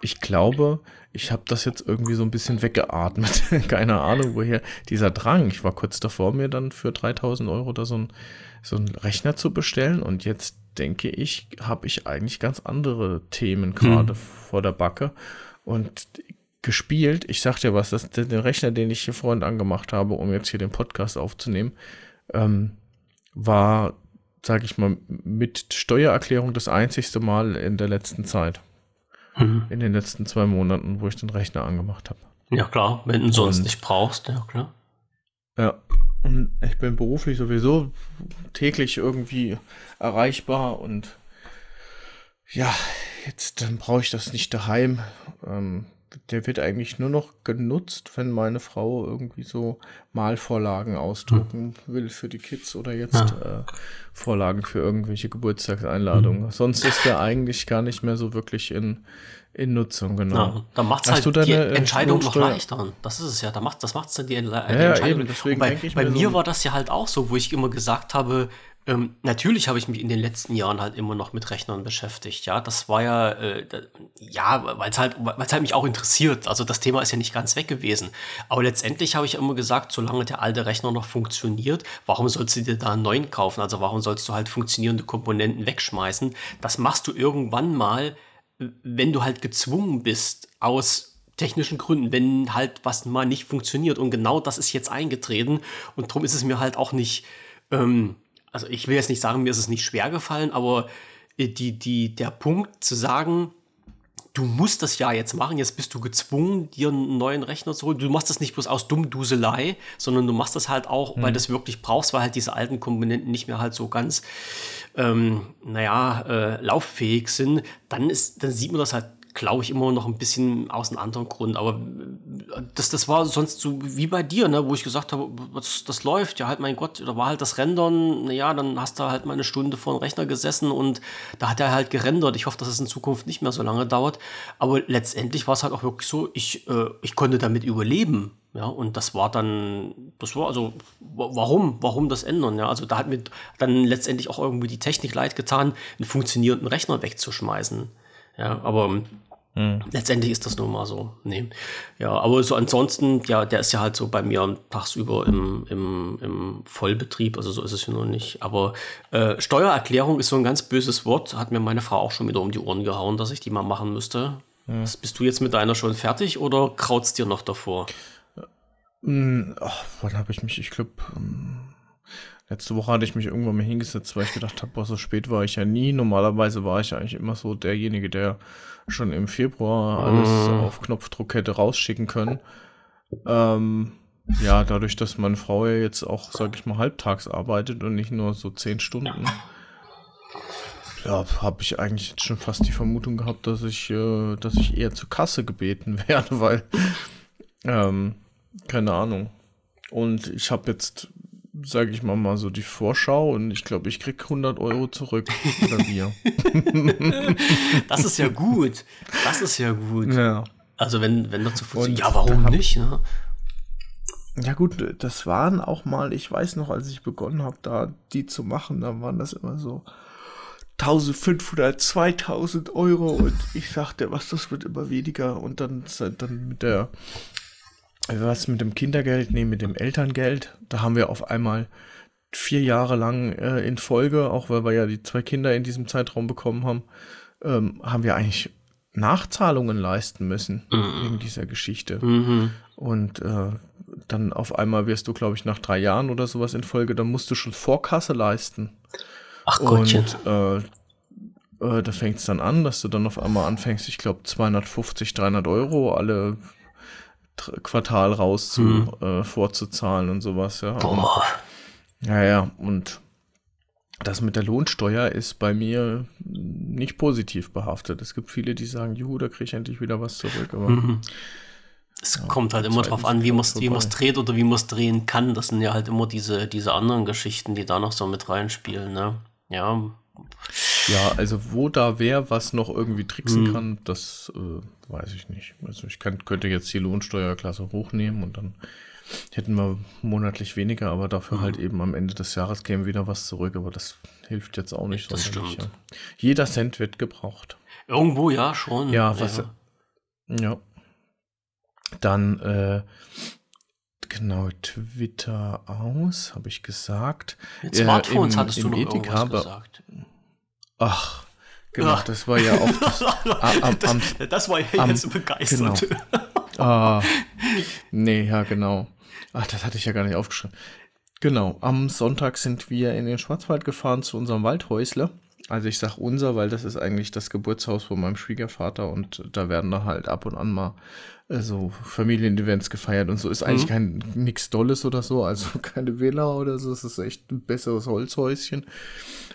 ich glaube, ich habe das jetzt irgendwie so ein bisschen weggeatmet. Keine Ahnung, woher dieser Drang. Ich war kurz davor, mir dann für 3000 Euro da so ein, so einen Rechner zu bestellen und jetzt denke ich, habe ich eigentlich ganz andere Themen gerade hm. vor der Backe und gespielt. Ich sag dir was, das, den Rechner, den ich hier vorhin angemacht habe, um jetzt hier den Podcast aufzunehmen, ähm, war sage ich mal, mit Steuererklärung das einzigste Mal in der letzten Zeit. Mhm. In den letzten zwei Monaten, wo ich den Rechner angemacht habe. Ja, klar, wenn du sonst nicht brauchst, ja, klar. Ja, und ich bin beruflich sowieso täglich irgendwie erreichbar und ja, jetzt dann brauche ich das nicht daheim. Ähm, der wird eigentlich nur noch genutzt, wenn meine Frau irgendwie so Malvorlagen ausdrucken hm. will für die Kids oder jetzt ja. äh, Vorlagen für irgendwelche Geburtstagseinladungen. Hm. Sonst ist der eigentlich gar nicht mehr so wirklich in, in Nutzung, genau. Ja, da macht es halt die äh, Entscheidung noch leichter. Das ist es ja. Da macht, das macht es dann die, die ja, Entscheidung. Eben, deswegen bei, bei mir so war das ja halt auch so, wo ich immer gesagt habe, ähm, natürlich habe ich mich in den letzten Jahren halt immer noch mit Rechnern beschäftigt. Ja, das war ja, äh, ja, weil es halt, weil's halt mich auch interessiert. Also das Thema ist ja nicht ganz weg gewesen. Aber letztendlich habe ich immer gesagt, solange der alte Rechner noch funktioniert, warum sollst du dir da einen neuen kaufen? Also warum sollst du halt funktionierende Komponenten wegschmeißen? Das machst du irgendwann mal, wenn du halt gezwungen bist, aus technischen Gründen, wenn halt was mal nicht funktioniert. Und genau das ist jetzt eingetreten. Und darum ist es mir halt auch nicht. Ähm, also ich will jetzt nicht sagen, mir ist es nicht schwer gefallen, aber äh, die, die, der Punkt zu sagen, du musst das ja jetzt machen, jetzt bist du gezwungen, dir einen neuen Rechner zu holen. Du machst das nicht bloß aus Dummduselei, sondern du machst das halt auch, mhm. weil du es wirklich brauchst, weil halt diese alten Komponenten nicht mehr halt so ganz, ähm, naja, äh, lauffähig sind. Dann ist, dann sieht man das halt glaube ich, immer noch ein bisschen aus einem anderen Grund. Aber äh, das, das war sonst so wie bei dir, ne, wo ich gesagt habe, das, das läuft, ja halt, mein Gott, da war halt das Rendern, naja, dann hast du halt mal eine Stunde vor dem Rechner gesessen und da hat er halt gerendert. Ich hoffe, dass es in Zukunft nicht mehr so lange dauert. Aber letztendlich war es halt auch wirklich so, ich, äh, ich konnte damit überleben. Ja, und das war dann, das war also, warum, warum das ändern? Ja, also da hat mir dann letztendlich auch irgendwie die Technik leid getan, einen funktionierenden Rechner wegzuschmeißen. Ja, aber mhm. letztendlich ist das nun mal so. Nee. Ja, aber so ansonsten, ja, der ist ja halt so bei mir tagsüber im, im, im Vollbetrieb, also so ist es ja noch nicht. Aber äh, Steuererklärung ist so ein ganz böses Wort, hat mir meine Frau auch schon wieder um die Ohren gehauen, dass ich die mal machen müsste. Mhm. Bist du jetzt mit deiner schon fertig oder kraut's dir noch davor? Mhm, ach, wann habe ich mich, ich glaube, ähm, Letzte Woche hatte ich mich irgendwann mal hingesetzt, weil ich gedacht habe, boah, so spät war ich ja nie. Normalerweise war ich eigentlich immer so derjenige, der schon im Februar alles mm. auf Knopfdruck hätte rausschicken können. Ähm, ja, dadurch, dass meine Frau ja jetzt auch, sag ich mal, halbtags arbeitet und nicht nur so zehn Stunden, ja, habe ich eigentlich jetzt schon fast die Vermutung gehabt, dass ich, äh, dass ich eher zur Kasse gebeten werde, weil, ähm, keine Ahnung. Und ich habe jetzt sage ich mal mal so die Vorschau und ich glaube, ich krieg 100 Euro zurück oder wir. das ist ja gut. Das ist ja gut. Ja. Also wenn, wenn dazu funktioniert, ja, warum nicht? Ne? Ja gut, das waren auch mal, ich weiß noch, als ich begonnen habe, da die zu machen, da waren das immer so 1500, 2000 Euro und ich sagte, was, das wird immer weniger und dann, dann mit der was mit dem Kindergeld, nee, mit dem Elterngeld. Da haben wir auf einmal vier Jahre lang äh, in Folge, auch weil wir ja die zwei Kinder in diesem Zeitraum bekommen haben, ähm, haben wir eigentlich Nachzahlungen leisten müssen mhm. wegen dieser Geschichte. Mhm. Und äh, dann auf einmal wirst du, glaube ich, nach drei Jahren oder sowas in Folge, dann musst du schon Vorkasse leisten. Ach Gottchen. Und äh, äh, da fängt es dann an, dass du dann auf einmal anfängst, ich glaube 250, 300 Euro alle Quartal raus zu, hm. äh, vorzuzahlen und sowas, ja. Boah. Ja, ja, und das mit der Lohnsteuer ist bei mir nicht positiv behaftet. Es gibt viele, die sagen, juhu, da kriege ich endlich wieder was zurück, aber. Mhm. Es ja, kommt halt immer drauf an, wie man es dreht oder wie man es drehen kann. Das sind ja halt immer diese, diese anderen Geschichten, die da noch so mit reinspielen, ne? Ja, ja, also wo da wer was noch irgendwie tricksen hm. kann, das äh, weiß ich nicht. Also ich kann, könnte jetzt die Lohnsteuerklasse hochnehmen und dann hätten wir monatlich weniger, aber dafür hm. halt eben am Ende des Jahres käme wieder was zurück, aber das hilft jetzt auch nicht. Das stimmt. Ja. Jeder Cent wird gebraucht. Irgendwo ja schon. Ja, was. Ja. ja. Dann, äh, genau, Twitter aus, habe ich gesagt. Mit Smartphones äh, im, hattest im du noch Edeka, irgendwas gesagt. Ach, genau, Ach. das war ja auch das. am, am, das, war ja am, jetzt begeistert. Genau. Ah, nee, ja, genau. Ach, das hatte ich ja gar nicht aufgeschrieben. Genau, am Sonntag sind wir in den Schwarzwald gefahren zu unserem Waldhäusle. Also ich sag unser, weil das ist eigentlich das Geburtshaus von meinem Schwiegervater und da werden da halt ab und an mal so Familienevents gefeiert und so. Ist eigentlich mhm. kein nix Dolles oder so, also keine Villa oder so. Es ist echt ein besseres Holzhäuschen.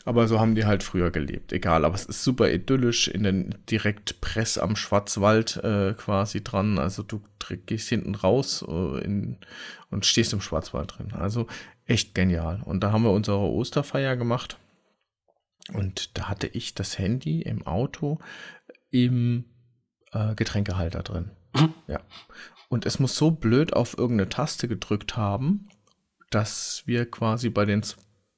Aber so haben die halt früher gelebt. Egal, aber es ist super idyllisch in den direkt Press am Schwarzwald äh, quasi dran. Also du gehst hinten raus äh, in, und stehst im Schwarzwald drin. Also echt genial. Und da haben wir unsere Osterfeier gemacht. Und da hatte ich das Handy im Auto im äh, Getränkehalter drin. Mhm. Ja. Und es muss so blöd auf irgendeine Taste gedrückt haben, dass wir quasi bei den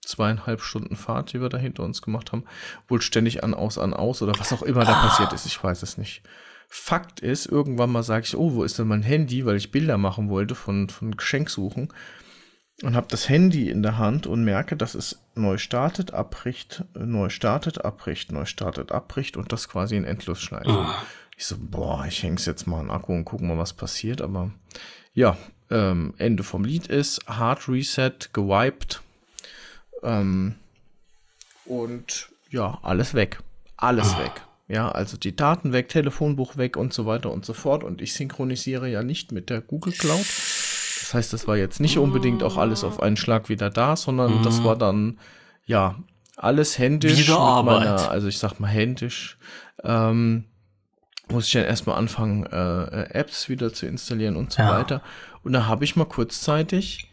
zweieinhalb Stunden Fahrt, die wir da hinter uns gemacht haben, wohl ständig an, aus, an, aus oder was auch immer da ah. passiert ist. Ich weiß es nicht. Fakt ist, irgendwann mal sage ich, oh, wo ist denn mein Handy, weil ich Bilder machen wollte von, von Geschenksuchen und habe das Handy in der Hand und merke, dass es neu startet, abbricht, neu startet, abbricht, neu startet, abbricht und das quasi in Endlosschleife. Oh. Ich so, boah, ich häng's jetzt mal an Akku und guck mal, was passiert. Aber ja, ähm, Ende vom Lied ist Hard Reset, gewiped. Ähm, und ja, alles weg. Alles oh. weg. Ja, also die Daten weg, Telefonbuch weg und so weiter und so fort. Und ich synchronisiere ja nicht mit der Google Cloud das heißt, das war jetzt nicht unbedingt auch alles auf einen Schlag wieder da, sondern mhm. das war dann, ja, alles händisch. Wieder Arbeit. Meiner, also ich sag mal händisch. Ähm, muss ich dann erstmal anfangen, äh, Apps wieder zu installieren und so ja. weiter. Und da habe ich mal kurzzeitig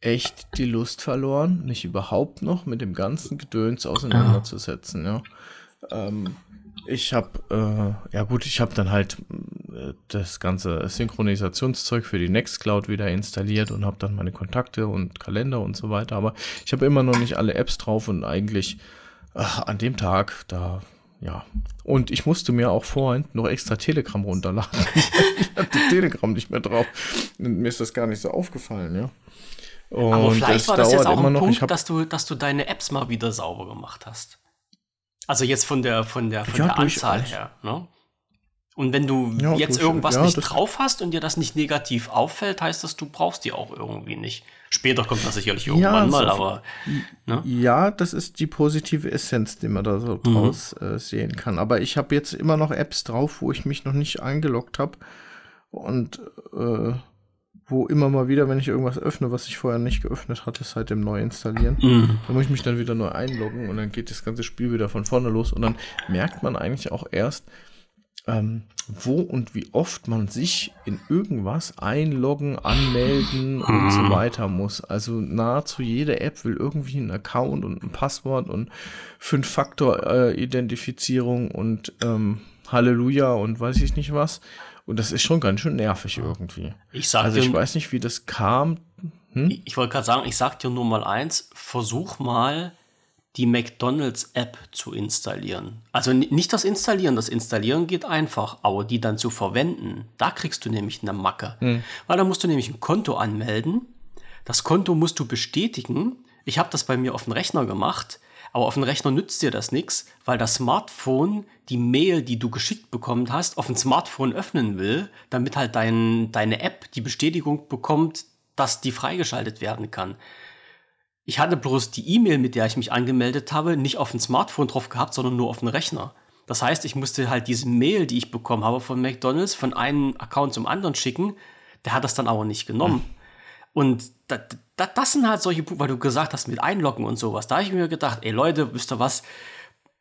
echt die Lust verloren, mich überhaupt noch mit dem ganzen Gedöns auseinanderzusetzen. Ja. Ähm, ich habe, äh, ja gut, ich habe dann halt das ganze Synchronisationszeug für die Nextcloud wieder installiert und habe dann meine Kontakte und Kalender und so weiter. Aber ich habe immer noch nicht alle Apps drauf und eigentlich ach, an dem Tag, da, ja. Und ich musste mir auch vorhin noch extra Telegram runterladen. ich hatte Telegram nicht mehr drauf. Mir ist das gar nicht so aufgefallen, ja. Und Aber vielleicht war das jetzt auch ein Punkt, dass du, dass du deine Apps mal wieder sauber gemacht hast. Also jetzt von der, von der, von ja, der Anzahl her. Ne? Und wenn du ja, jetzt irgendwas ja, nicht drauf hast und dir das nicht negativ auffällt, heißt das, du brauchst die auch irgendwie nicht. Später kommt das sicherlich irgendwann mal, aber. Ne? Ja, das ist die positive Essenz, die man da so mhm. draus mhm. äh, sehen kann. Aber ich habe jetzt immer noch Apps drauf, wo ich mich noch nicht eingeloggt habe. Und äh, wo immer mal wieder, wenn ich irgendwas öffne, was ich vorher nicht geöffnet hatte, seit dem neu installieren, mhm. da muss ich mich dann wieder neu einloggen und dann geht das ganze Spiel wieder von vorne los und dann merkt man eigentlich auch erst, ähm, wo und wie oft man sich in irgendwas einloggen, anmelden und so mhm. weiter muss. Also nahezu jede App will irgendwie einen Account und ein Passwort und Fünf-Faktor-Identifizierung äh, und ähm, Halleluja und weiß ich nicht was. Und das ist schon ganz schön nervig irgendwie. Ich sag also ich dir, weiß nicht, wie das kam. Hm? Ich, ich wollte gerade sagen, ich sag dir nur mal eins, versuch mal die McDonalds-App zu installieren. Also nicht das Installieren, das Installieren geht einfach, aber die dann zu verwenden, da kriegst du nämlich eine Macke. Hm. Weil da musst du nämlich ein Konto anmelden. Das Konto musst du bestätigen. Ich habe das bei mir auf dem Rechner gemacht. Aber auf dem Rechner nützt dir das nichts, weil das Smartphone die Mail, die du geschickt bekommen hast, auf dem Smartphone öffnen will, damit halt dein, deine App die Bestätigung bekommt, dass die freigeschaltet werden kann. Ich hatte bloß die E-Mail, mit der ich mich angemeldet habe, nicht auf dem Smartphone drauf gehabt, sondern nur auf dem Rechner. Das heißt, ich musste halt diese Mail, die ich bekommen habe von McDonald's, von einem Account zum anderen schicken. Der hat das dann aber nicht genommen. Hm. Und da, da, das sind halt solche Punkte, weil du gesagt hast, mit Einloggen und sowas. Da habe ich mir gedacht, ey Leute, wisst ihr was?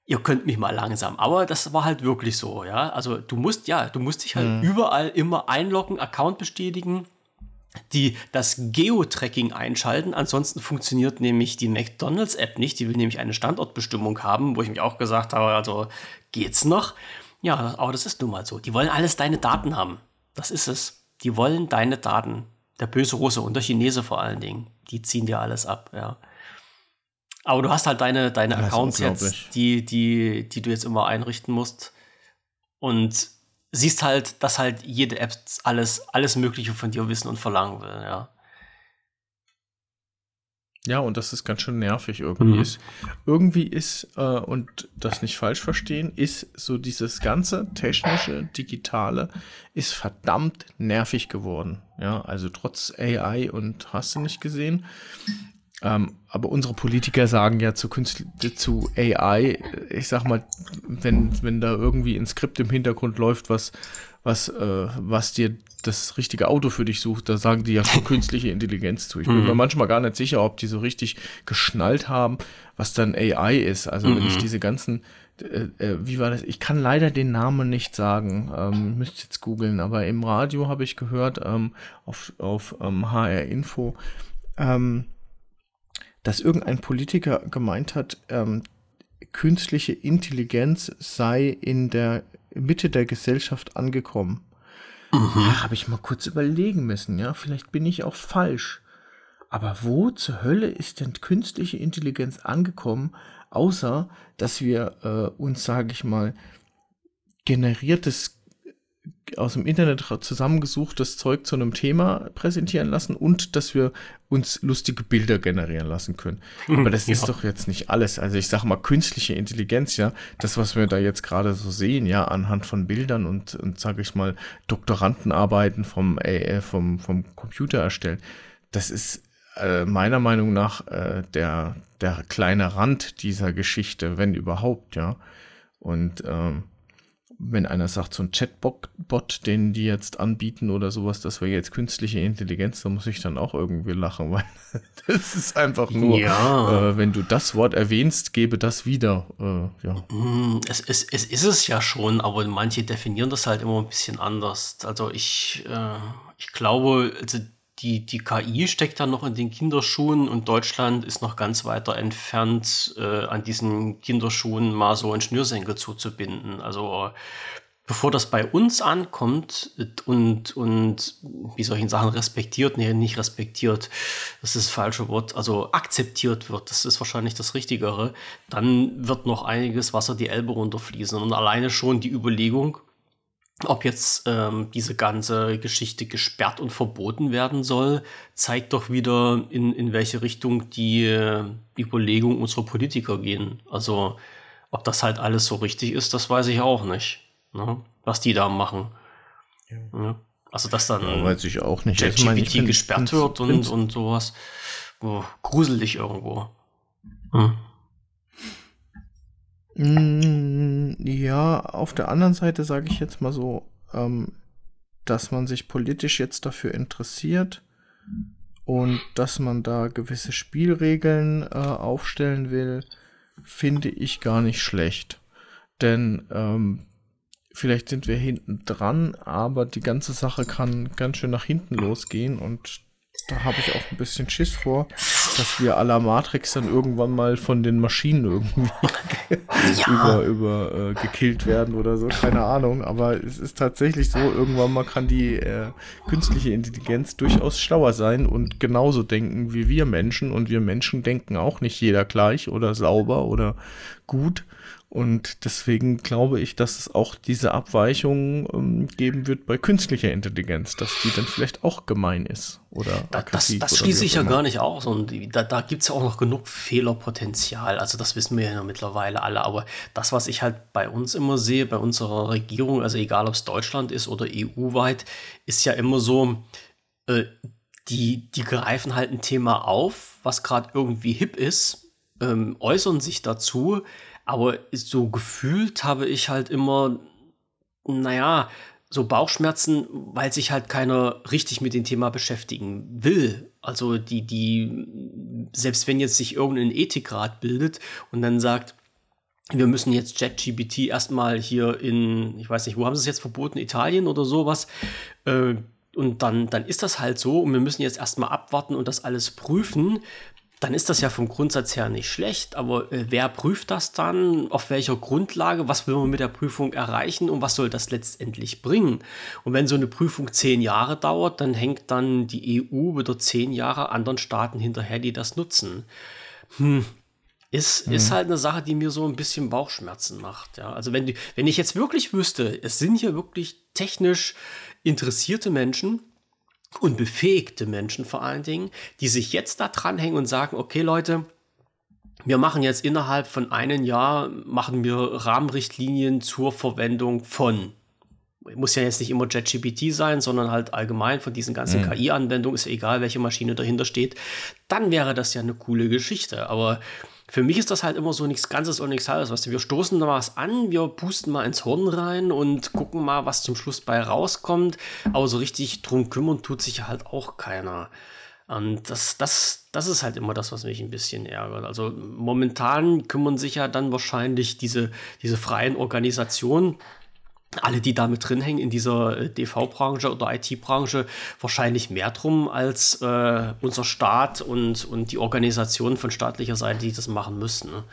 Ihr könnt mich mal langsam. Aber das war halt wirklich so, ja. Also du musst, ja, du musst dich halt mhm. überall immer einloggen, Account bestätigen, die das Geo-Tracking einschalten. Ansonsten funktioniert nämlich die McDonalds-App nicht. Die will nämlich eine Standortbestimmung haben, wo ich mich auch gesagt habe, also geht's noch? Ja, aber das ist nun mal so. Die wollen alles deine Daten haben. Das ist es. Die wollen deine Daten. Der böse Russe und der Chinese vor allen Dingen. Die ziehen dir alles ab, ja. Aber du hast halt deine, deine Accounts jetzt, die, die, die du jetzt immer einrichten musst. Und siehst halt, dass halt jede App alles, alles Mögliche von dir wissen und verlangen will, ja. Ja, und das ist ganz schön nervig irgendwie. Mhm. Ist, irgendwie ist, äh, und das nicht falsch verstehen, ist so dieses ganze technische, digitale, ist verdammt nervig geworden. Ja, also trotz AI und hast du nicht gesehen. Ähm, aber unsere Politiker sagen ja zu, Künstl zu AI, ich sag mal, wenn, wenn da irgendwie ein Skript im Hintergrund läuft, was, was, äh, was dir das richtige Auto für dich sucht, da sagen die ja schon künstliche Intelligenz zu. Ich bin mhm. mir manchmal gar nicht sicher, ob die so richtig geschnallt haben, was dann AI ist. Also mhm. wenn ich mhm. diese ganzen, äh, äh, wie war das? Ich kann leider den Namen nicht sagen, ähm, müsst jetzt googeln, aber im Radio habe ich gehört, ähm, auf, auf ähm, HR Info, ähm, dass irgendein Politiker gemeint hat, ähm, künstliche Intelligenz sei in der Mitte der Gesellschaft angekommen. Mhm. Da habe ich mal kurz überlegen müssen, ja, vielleicht bin ich auch falsch. Aber wo zur Hölle ist denn künstliche Intelligenz angekommen, außer dass wir äh, uns, sage ich mal, generiertes aus dem Internet zusammengesuchtes Zeug zu einem Thema präsentieren lassen und dass wir uns lustige Bilder generieren lassen können. Hm, Aber das ja. ist doch jetzt nicht alles. Also ich sage mal künstliche Intelligenz, ja, das, was wir da jetzt gerade so sehen, ja, anhand von Bildern und, und sage ich mal, Doktorandenarbeiten vom, äh, vom, vom Computer erstellen, das ist äh, meiner Meinung nach äh, der, der kleine Rand dieser Geschichte, wenn überhaupt, ja. Und ähm, wenn einer sagt, so ein Chatbot, den die jetzt anbieten oder sowas, das wäre jetzt künstliche Intelligenz, da muss ich dann auch irgendwie lachen, weil das ist einfach nur, ja. äh, wenn du das Wort erwähnst, gebe das wieder. Äh, ja. Mm, es, es, es ist es ja schon, aber manche definieren das halt immer ein bisschen anders. Also ich, äh, ich glaube, also die, die KI steckt da noch in den Kinderschuhen und Deutschland ist noch ganz weiter entfernt, äh, an diesen Kinderschuhen mal so ein Schnürsenkel zuzubinden. Also bevor das bei uns ankommt und, und wie solchen Sachen respektiert, nee, nicht respektiert, das ist das falsche Wort, also akzeptiert wird, das ist wahrscheinlich das Richtigere, dann wird noch einiges Wasser die Elbe runterfließen. Und alleine schon die Überlegung, ob jetzt ähm, diese ganze Geschichte gesperrt und verboten werden soll, zeigt doch wieder, in, in welche Richtung die äh, Überlegungen unserer Politiker gehen. Also, ob das halt alles so richtig ist, das weiß ich auch nicht. Ne? Was die da machen. Ja. Ja. Also, dass dann ja, weiß ich auch nicht. ChatGPT gesperrt wird und, und sowas. Oh, gruselig irgendwo. Hm. Mm, ja, auf der anderen Seite sage ich jetzt mal so, ähm, dass man sich politisch jetzt dafür interessiert und dass man da gewisse Spielregeln äh, aufstellen will, finde ich gar nicht schlecht. Denn ähm, vielleicht sind wir hinten dran, aber die ganze Sache kann ganz schön nach hinten losgehen und da habe ich auch ein bisschen Schiss vor, dass wir à la Matrix dann irgendwann mal von den Maschinen irgendwie ja. über, über äh, gekillt werden oder so, keine Ahnung. Aber es ist tatsächlich so, irgendwann mal kann die äh, künstliche Intelligenz durchaus schlauer sein und genauso denken wie wir Menschen. Und wir Menschen denken auch nicht jeder gleich oder sauber oder gut. Und deswegen glaube ich, dass es auch diese Abweichung ähm, geben wird bei künstlicher Intelligenz, dass die dann vielleicht auch gemein ist oder da, Das, das schließe ich ja gar nicht aus. Und da, da gibt es ja auch noch genug Fehlerpotenzial. Also das wissen wir ja mittlerweile alle. Aber das, was ich halt bei uns immer sehe, bei unserer Regierung, also egal ob es Deutschland ist oder EU-weit, ist ja immer so, äh, die, die greifen halt ein Thema auf, was gerade irgendwie hip ist, ähm, äußern sich dazu aber so gefühlt habe ich halt immer, naja, so Bauchschmerzen, weil sich halt keiner richtig mit dem Thema beschäftigen will. Also die, die, selbst wenn jetzt sich irgendein Ethikrat bildet und dann sagt, wir müssen jetzt ChatGPT erstmal hier in, ich weiß nicht, wo haben sie es jetzt verboten, Italien oder sowas, äh, und dann, dann ist das halt so und wir müssen jetzt erstmal abwarten und das alles prüfen, dann ist das ja vom Grundsatz her nicht schlecht, aber äh, wer prüft das dann? Auf welcher Grundlage? Was will man mit der Prüfung erreichen und was soll das letztendlich bringen? Und wenn so eine Prüfung zehn Jahre dauert, dann hängt dann die EU wieder zehn Jahre anderen Staaten hinterher, die das nutzen. Hm. Ist, mhm. ist halt eine Sache, die mir so ein bisschen Bauchschmerzen macht. Ja? Also wenn, wenn ich jetzt wirklich wüsste, es sind hier wirklich technisch interessierte Menschen, und befähigte Menschen vor allen Dingen, die sich jetzt da dranhängen und sagen, okay Leute, wir machen jetzt innerhalb von einem Jahr, machen wir Rahmenrichtlinien zur Verwendung von muss ja jetzt nicht immer JetGPT sein, sondern halt allgemein von diesen ganzen mhm. KI-Anwendungen, ist ja egal, welche Maschine dahinter steht, dann wäre das ja eine coole Geschichte. Aber für mich ist das halt immer so nichts Ganzes und nichts Halbes. Weißt du, wir stoßen da was an, wir pusten mal ins Horn rein und gucken mal, was zum Schluss bei rauskommt. Aber so richtig drum kümmern tut sich halt auch keiner. Und das, das, das ist halt immer das, was mich ein bisschen ärgert. Also momentan kümmern sich ja dann wahrscheinlich diese, diese freien Organisationen alle, die da mit drin hängen in dieser äh, DV-Branche oder IT-Branche, wahrscheinlich mehr drum als äh, unser Staat und, und die Organisationen von staatlicher Seite, die das machen müssen. Ne?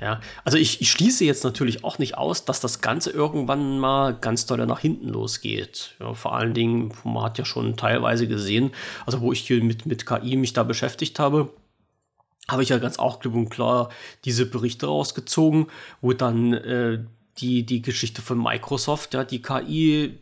Ja, also ich, ich, schließe jetzt natürlich auch nicht aus, dass das Ganze irgendwann mal ganz doll nach hinten losgeht. Ja, vor allen Dingen, man hat ja schon teilweise gesehen, also wo ich hier mit, mit KI mich da beschäftigt habe, habe ich ja ganz auch klipp und klar diese Berichte rausgezogen, wo dann äh, die, die Geschichte von Microsoft, ja, die KI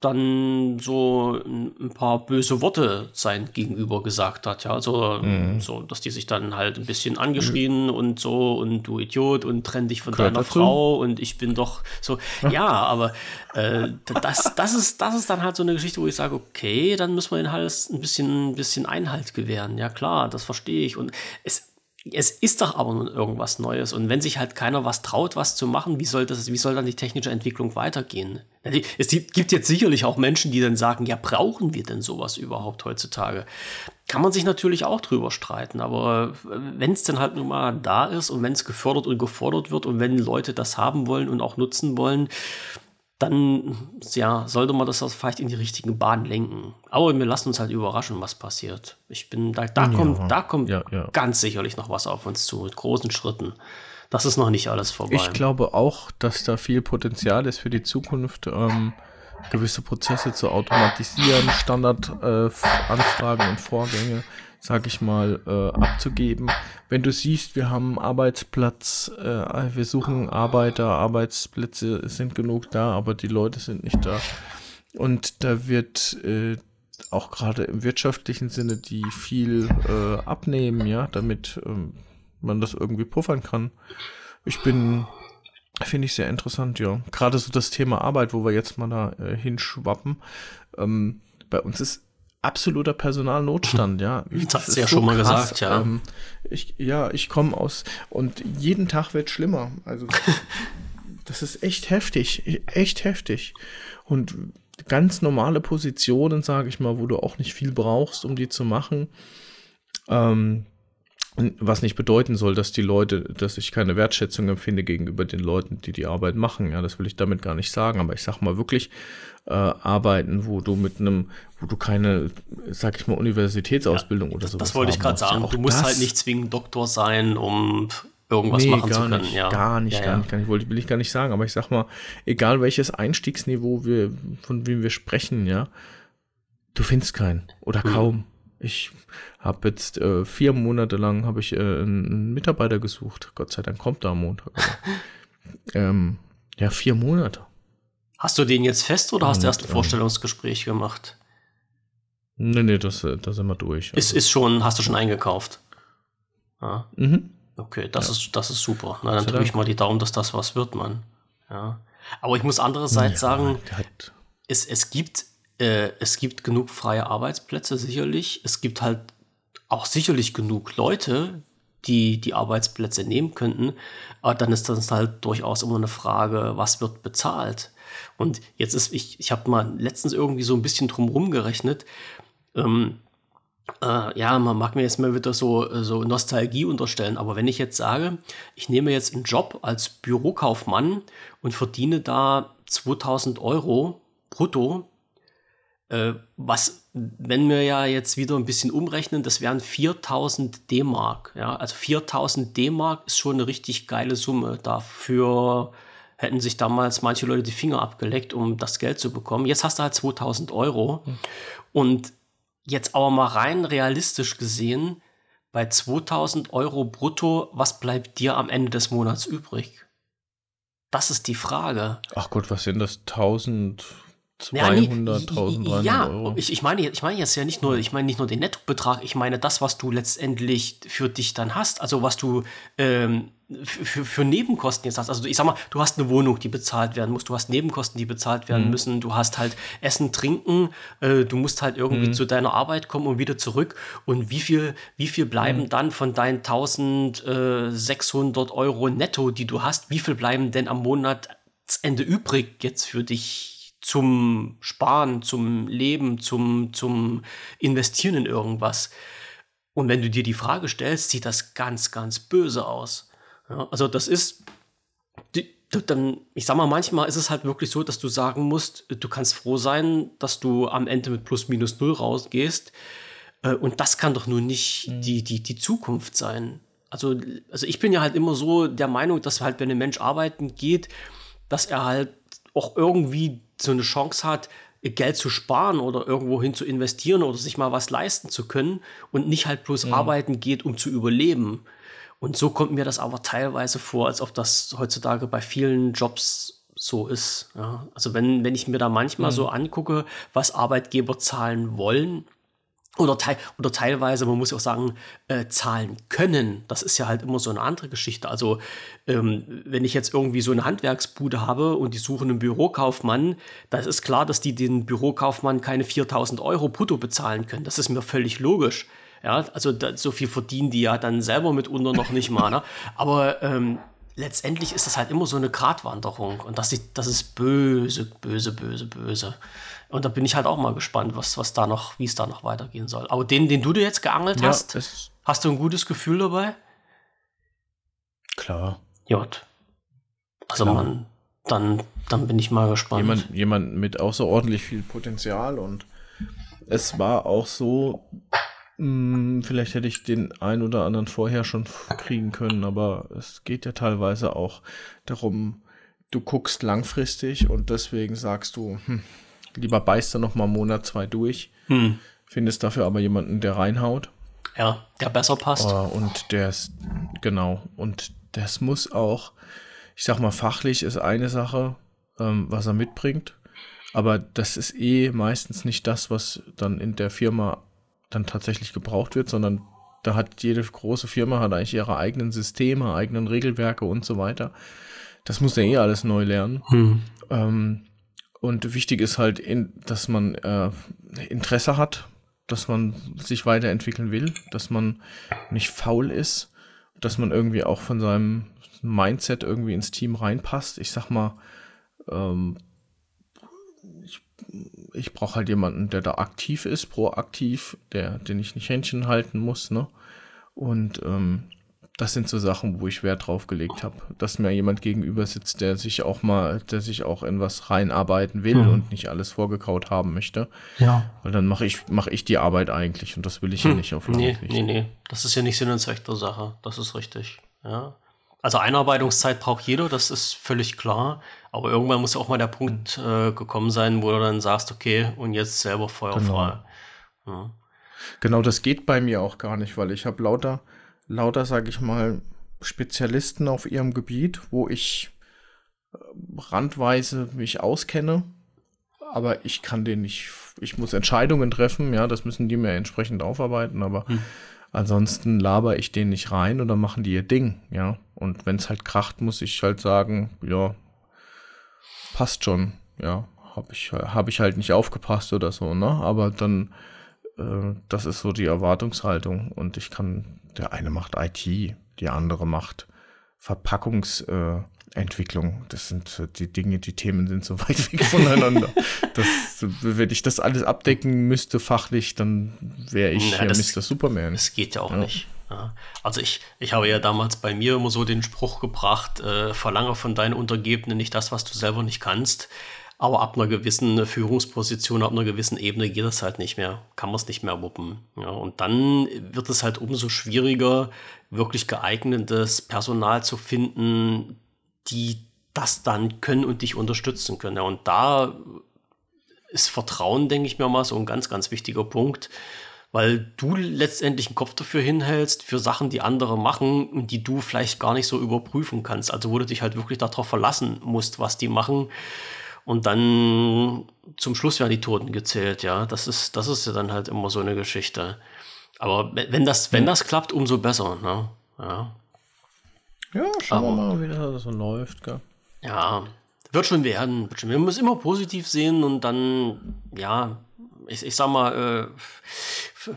dann so ein paar böse Worte sein Gegenüber gesagt hat, ja, also mhm. so, dass die sich dann halt ein bisschen angeschrien mhm. und so und du Idiot und trenn dich von Gehört deiner dazu? Frau und ich bin doch so, ja, aber äh, das, das ist, das ist dann halt so eine Geschichte, wo ich sage, okay, dann müssen wir den halt ein bisschen, ein bisschen Einhalt gewähren, ja klar, das verstehe ich und es es ist doch aber nun irgendwas Neues. Und wenn sich halt keiner was traut, was zu machen, wie soll, das, wie soll dann die technische Entwicklung weitergehen? Es gibt jetzt sicherlich auch Menschen, die dann sagen, ja, brauchen wir denn sowas überhaupt heutzutage? Kann man sich natürlich auch drüber streiten, aber wenn es dann halt nun mal da ist und wenn es gefördert und gefordert wird und wenn Leute das haben wollen und auch nutzen wollen, dann ja, sollte man das vielleicht in die richtigen Bahnen lenken. Aber wir lassen uns halt überraschen, was passiert. Ich bin, da, da ja, kommt, da kommt ja, ja. ganz sicherlich noch was auf uns zu, mit großen Schritten. Das ist noch nicht alles vorbei. Ich glaube auch, dass da viel Potenzial ist für die Zukunft, ähm, gewisse Prozesse zu automatisieren, Standardanfragen äh, und Vorgänge sag ich mal, äh, abzugeben. Wenn du siehst, wir haben Arbeitsplatz, äh, wir suchen Arbeiter, Arbeitsplätze sind genug da, aber die Leute sind nicht da. Und da wird äh, auch gerade im wirtschaftlichen Sinne die viel äh, abnehmen, ja, damit ähm, man das irgendwie puffern kann. Ich bin, finde ich sehr interessant, ja. Gerade so das Thema Arbeit, wo wir jetzt mal da äh, hinschwappen. Ähm, bei uns ist absoluter Personalnotstand, ja. Ich, das hast du ja so schon mal krass. gesagt, ja. Ähm, ich, ja, ich komme aus und jeden Tag wird schlimmer. Also das ist echt heftig, echt heftig. Und ganz normale Positionen, sage ich mal, wo du auch nicht viel brauchst, um die zu machen. Ähm, was nicht bedeuten soll, dass die Leute, dass ich keine Wertschätzung empfinde gegenüber den Leuten, die die Arbeit machen. Ja, das will ich damit gar nicht sagen. Aber ich sag mal wirklich äh, arbeiten, wo du mit einem, wo du keine, sag ich mal, Universitätsausbildung ja, oder so. Das wollte ich gerade sagen. Du musst halt nicht zwingend Doktor sein, um irgendwas nee, machen zu können. Nicht, ja. Gar nicht, ja, gar nicht, gar nicht. Wollte, will ich gar nicht sagen. Aber ich sag mal, egal welches Einstiegsniveau wir, von wem wir sprechen, ja, du findest keinen oder hm. kaum. Ich habe jetzt äh, vier Monate lang habe ich äh, einen Mitarbeiter gesucht. Gott sei Dank kommt er am Montag. ähm, ja, vier Monate. Hast du den jetzt fest oder hast du erst ein ähm, Vorstellungsgespräch gemacht? Nee, nee, das, äh, da sind wir durch. Also. Ist, ist schon, hast du schon eingekauft? Ja. Mhm. Okay, das, ja. ist, das ist super. Na, dann drücke ich mal die Daumen, dass das was wird, Mann. Ja. Aber ich muss andererseits ja, sagen, es, es gibt äh, es gibt genug freie Arbeitsplätze, sicherlich. Es gibt halt auch sicherlich genug Leute, die die Arbeitsplätze nehmen könnten. Aber dann ist das halt durchaus immer eine Frage, was wird bezahlt? Und jetzt ist, ich, ich habe mal letztens irgendwie so ein bisschen drumherum gerechnet. Ähm, äh, ja, man mag mir jetzt mal wieder so, so Nostalgie unterstellen, aber wenn ich jetzt sage, ich nehme jetzt einen Job als Bürokaufmann und verdiene da 2000 Euro brutto, äh, was, wenn wir ja jetzt wieder ein bisschen umrechnen, das wären 4000 D-Mark. Ja? Also 4000 D-Mark ist schon eine richtig geile Summe. Dafür hätten sich damals manche Leute die Finger abgeleckt, um das Geld zu bekommen. Jetzt hast du halt 2000 Euro. Mhm. Und jetzt aber mal rein realistisch gesehen, bei 2000 Euro brutto, was bleibt dir am Ende des Monats übrig? Das ist die Frage. Ach Gott, was sind das? 1000 200.000 ja, ja, Euro. Ich, ich, meine, ich meine jetzt ja nicht nur, ich meine nicht nur den Nettobetrag, ich meine das, was du letztendlich für dich dann hast, also was du ähm, für, für Nebenkosten jetzt hast. Also ich sag mal, du hast eine Wohnung, die bezahlt werden muss, du hast Nebenkosten, die bezahlt werden mhm. müssen, du hast halt Essen, Trinken, äh, du musst halt irgendwie mhm. zu deiner Arbeit kommen und wieder zurück. Und wie viel, wie viel bleiben mhm. dann von deinen 1600 Euro netto, die du hast, wie viel bleiben denn am Monatsende übrig jetzt für dich? Zum Sparen, zum Leben, zum, zum Investieren in irgendwas. Und wenn du dir die Frage stellst, sieht das ganz, ganz böse aus. Ja, also das ist, die, dann, ich sag mal, manchmal ist es halt wirklich so, dass du sagen musst, du kannst froh sein, dass du am Ende mit plus minus null rausgehst. Äh, und das kann doch nun nicht mhm. die, die, die Zukunft sein. Also, also ich bin ja halt immer so der Meinung, dass halt, wenn ein Mensch arbeiten geht, dass er halt auch irgendwie so eine Chance hat, Geld zu sparen oder irgendwo hin zu investieren oder sich mal was leisten zu können und nicht halt bloß mhm. arbeiten geht, um zu überleben. Und so kommt mir das aber teilweise vor, als ob das heutzutage bei vielen Jobs so ist. Ja. Also wenn, wenn ich mir da manchmal mhm. so angucke, was Arbeitgeber zahlen wollen, oder, teil, oder teilweise, man muss auch sagen, äh, zahlen können. Das ist ja halt immer so eine andere Geschichte. Also, ähm, wenn ich jetzt irgendwie so eine Handwerksbude habe und die suchen einen Bürokaufmann, da ist klar, dass die den Bürokaufmann keine 4000 Euro brutto bezahlen können. Das ist mir völlig logisch. Ja, also da, so viel verdienen die ja dann selber mitunter noch nicht mal. Ne? Aber ähm, letztendlich ist das halt immer so eine Gratwanderung und das, das ist böse, böse, böse, böse. Und da bin ich halt auch mal gespannt, was, was da noch, wie es da noch weitergehen soll. Aber den, den du dir jetzt geangelt ja, hast, hast du ein gutes Gefühl dabei? Klar. Jod. Also Klar. man, dann, dann bin ich mal gespannt. Jemand, jemand mit außerordentlich viel Potenzial und es war auch so, hm, vielleicht hätte ich den ein oder anderen vorher schon kriegen können, aber es geht ja teilweise auch darum, du guckst langfristig und deswegen sagst du, hm, Lieber beißt er noch mal einen Monat, zwei durch. Hm. Findest dafür aber jemanden, der reinhaut. Ja, der besser passt. Uh, und der ist, genau. Und das muss auch, ich sag mal, fachlich ist eine Sache, ähm, was er mitbringt. Aber das ist eh meistens nicht das, was dann in der Firma dann tatsächlich gebraucht wird, sondern da hat jede große Firma hat eigentlich ihre eigenen Systeme, eigenen Regelwerke und so weiter. Das muss er eh alles neu lernen. Hm. Ähm, und wichtig ist halt, in, dass man äh, Interesse hat, dass man sich weiterentwickeln will, dass man nicht faul ist, dass man irgendwie auch von seinem Mindset irgendwie ins Team reinpasst. Ich sag mal, ähm, ich, ich brauche halt jemanden, der da aktiv ist, proaktiv, der, den ich nicht Händchen halten muss, ne? Und ähm, das sind so Sachen, wo ich Wert drauf gelegt habe, dass mir jemand gegenüber sitzt, der sich auch mal, der sich auch in was reinarbeiten will hm. und nicht alles vorgekaut haben möchte. Ja. Weil dann mache ich, mache ich die Arbeit eigentlich und das will ich hm. ja nicht auf lange Nee, nee, nee. Das ist ja nicht Sinn und Zweck der Sache. Das ist richtig. Ja. Also Einarbeitungszeit braucht jeder, das ist völlig klar. Aber irgendwann muss auch mal der Punkt äh, gekommen sein, wo du dann sagst, okay, und jetzt selber feuerfrei. Genau. Ja. genau, das geht bei mir auch gar nicht, weil ich habe lauter lauter, sage ich mal, Spezialisten auf ihrem Gebiet, wo ich äh, randweise mich auskenne, aber ich kann den nicht, ich muss Entscheidungen treffen, ja, das müssen die mir entsprechend aufarbeiten, aber hm. ansonsten laber ich den nicht rein oder machen die ihr Ding, ja. Und wenn es halt kracht, muss ich halt sagen, ja, passt schon, ja, habe ich, hab ich halt nicht aufgepasst oder so, ne? Aber dann, äh, das ist so die Erwartungshaltung und ich kann der eine macht IT, die andere macht Verpackungsentwicklung. Äh, das sind die Dinge, die Themen sind so weit weg voneinander. das, wenn ich das alles abdecken müsste fachlich, dann wäre ich ja, das, Mr. Superman. Das geht ja auch ja. nicht. Ja. Also ich, ich habe ja damals bei mir immer so den Spruch gebracht, äh, verlange von deinen Untergebenen nicht das, was du selber nicht kannst. Aber ab einer gewissen Führungsposition, ab einer gewissen Ebene geht das halt nicht mehr, kann man es nicht mehr wuppen. Ja, und dann wird es halt umso schwieriger, wirklich geeignetes Personal zu finden, die das dann können und dich unterstützen können. Ja, und da ist Vertrauen, denke ich mir mal, so ein ganz, ganz wichtiger Punkt, weil du letztendlich einen Kopf dafür hinhältst, für Sachen, die andere machen und die du vielleicht gar nicht so überprüfen kannst. Also wo du dich halt wirklich darauf verlassen musst, was die machen. Und dann zum Schluss werden die Toten gezählt, ja. Das ist, das ist ja dann halt immer so eine Geschichte. Aber wenn das, wenn das klappt, umso besser, ne? Ja. Ja, schauen Aber, wir mal, wie das so läuft, gell? Ja, wird schon werden. Wird schon. Wir müssen immer positiv sehen und dann, ja, ich, ich sag mal, äh,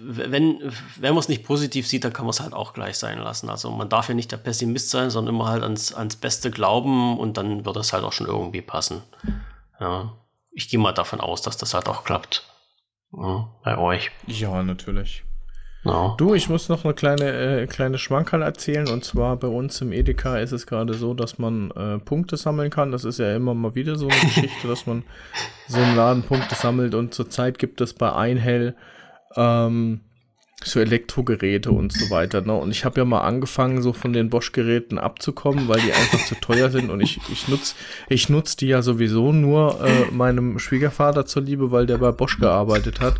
wenn, wenn man es nicht positiv sieht, dann kann man es halt auch gleich sein lassen. Also man darf ja nicht der Pessimist sein, sondern immer halt ans, ans Beste glauben und dann wird es halt auch schon irgendwie passen. Ja. Ich gehe mal davon aus, dass das halt auch klappt. Ja, bei euch. Ja, natürlich. No. Du, ich muss noch eine kleine, äh, kleine Schmankerl erzählen. Und zwar bei uns im Edeka ist es gerade so, dass man äh, Punkte sammeln kann. Das ist ja immer mal wieder so eine Geschichte, dass man so einen Laden Punkte sammelt. Und zurzeit gibt es bei Einhell ähm, so Elektrogeräte und so weiter. Ne? Und ich habe ja mal angefangen, so von den Bosch-Geräten abzukommen, weil die einfach zu teuer sind. Und ich, ich nutze ich nutz die ja sowieso nur äh, meinem Schwiegervater zuliebe, weil der bei Bosch gearbeitet hat.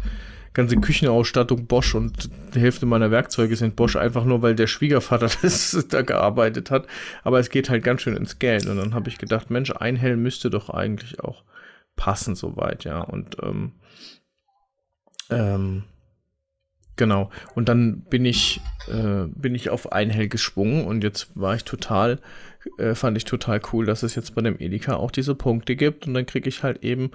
Ganze Küchenausstattung Bosch und die Hälfte meiner Werkzeuge sind Bosch, einfach nur, weil der Schwiegervater das da gearbeitet hat. Aber es geht halt ganz schön ins Geld. Und dann habe ich gedacht, Mensch, ein Helm müsste doch eigentlich auch passen soweit, ja. Und ähm, ähm, Genau. Und dann bin ich, äh, bin ich auf Einhell geschwungen und jetzt war ich total, äh, fand ich total cool, dass es jetzt bei dem Edeka auch diese Punkte gibt und dann kriege ich halt eben,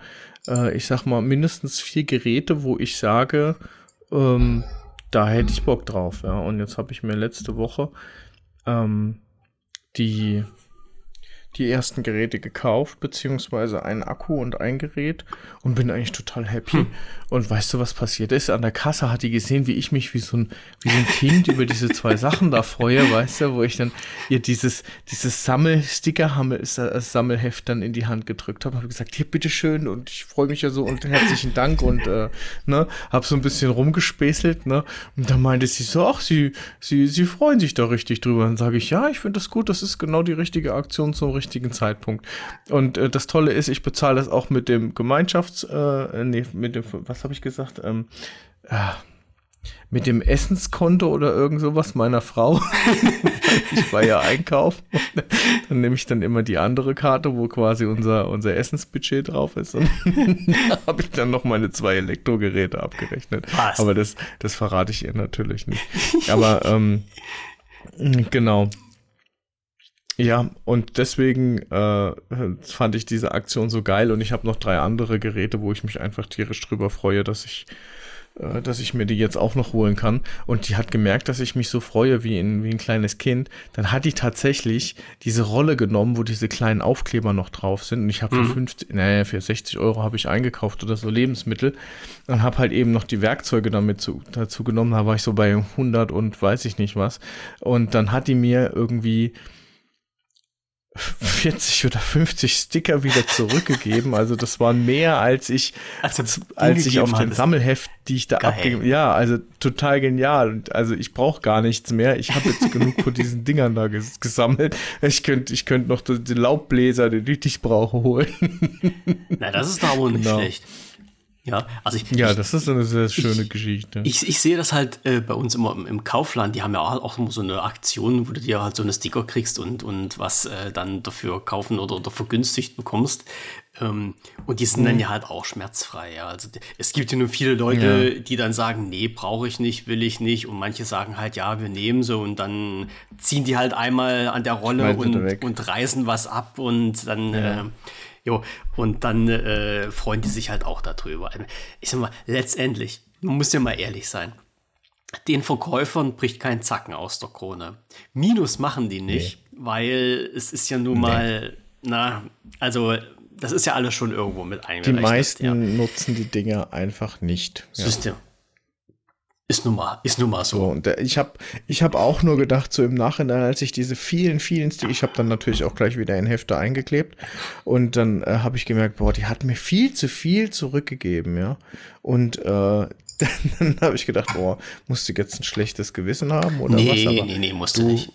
äh, ich sag mal, mindestens vier Geräte, wo ich sage, ähm, da hätte ich Bock drauf, ja. Und jetzt habe ich mir letzte Woche ähm, die die ersten Geräte gekauft, beziehungsweise einen Akku und ein Gerät und bin eigentlich total happy. Hm. Und weißt du, was passiert ist? An der Kasse hat die gesehen, wie ich mich wie so ein, wie so ein Kind über diese zwei Sachen da freue, weißt du, wo ich dann ihr dieses, dieses Sammelsticker, äh, Sammelheft dann in die Hand gedrückt habe, habe gesagt, hier, bitteschön und ich freue mich ja so und herzlichen Dank und, äh, ne, habe so ein bisschen rumgespäßelt, ne, und dann meinte sie so, ach, sie, sie, sie freuen sich da richtig drüber. Dann sage ich, ja, ich finde das gut, das ist genau die richtige Aktion zum richtigen richtigen Zeitpunkt. Und äh, das Tolle ist, ich bezahle das auch mit dem Gemeinschafts, äh, nee, mit dem, was habe ich gesagt? Ähm, äh, mit dem Essenskonto oder irgend sowas meiner Frau. ich war ja einkaufen. Dann nehme ich dann immer die andere Karte, wo quasi unser, unser Essensbudget drauf ist. Und da habe ich dann noch meine zwei Elektrogeräte abgerechnet. Was? Aber das, das verrate ich ihr natürlich nicht. Aber ähm, genau. Ja, und deswegen äh, fand ich diese Aktion so geil und ich habe noch drei andere Geräte, wo ich mich einfach tierisch drüber freue, dass ich, äh, dass ich mir die jetzt auch noch holen kann. Und die hat gemerkt, dass ich mich so freue wie ein, wie ein kleines Kind. Dann hat die tatsächlich diese Rolle genommen, wo diese kleinen Aufkleber noch drauf sind. Und ich habe für mhm. 50, naja, für 60 Euro habe ich eingekauft oder so Lebensmittel und habe halt eben noch die Werkzeuge damit zu, dazu genommen. Da war ich so bei 100 und weiß ich nicht was. Und dann hat die mir irgendwie 40 oder 50 Sticker wieder zurückgegeben. Also das waren mehr als ich, also, als ich auf den Sammelheft, die ich da abgegeben Ja, also total genial. Also ich brauche gar nichts mehr. Ich habe jetzt genug von diesen Dingern da ges gesammelt. Ich könnte ich könnt noch den Laubbläser, den ich brauche, holen. Na, das ist doch wohl nicht genau. schlecht. Ja, also ich, ja, ich, das ist eine sehr schöne ich, Geschichte. Ich, ich sehe das halt äh, bei uns immer im, im, Kaufland. Die haben ja auch immer so eine Aktion, wo du dir halt so eine Sticker kriegst und, und was äh, dann dafür kaufen oder, oder vergünstigt bekommst. Ähm, und die sind mhm. dann ja halt auch schmerzfrei. Ja. Also es gibt ja nur viele Leute, ja. die dann sagen, nee, brauche ich nicht, will ich nicht. Und manche sagen halt, ja, wir nehmen so und dann ziehen die halt einmal an der Rolle und, und reißen was ab und dann. Ja. Äh, Jo, und dann äh, freuen die sich halt auch darüber. Ich sag mal, letztendlich, man muss ja mal ehrlich sein. Den Verkäufern bricht kein Zacken aus der Krone. Minus machen die nicht, nee. weil es ist ja nun mal, nee. na, also das ist ja alles schon irgendwo mit eingerechnet. Die meisten ja. nutzen die Dinger einfach nicht. Ja. Ist nun mal, ist nun mal so. so und ich habe ich hab auch nur gedacht, so im Nachhinein, als ich diese vielen, vielen Sticker, ich habe dann natürlich auch gleich wieder in Hefte eingeklebt und dann äh, habe ich gemerkt, boah, die hat mir viel zu viel zurückgegeben, ja. Und äh, dann, dann habe ich gedacht, boah, musst du jetzt ein schlechtes Gewissen haben oder nee, was? Aber nee, nee, musst du nicht.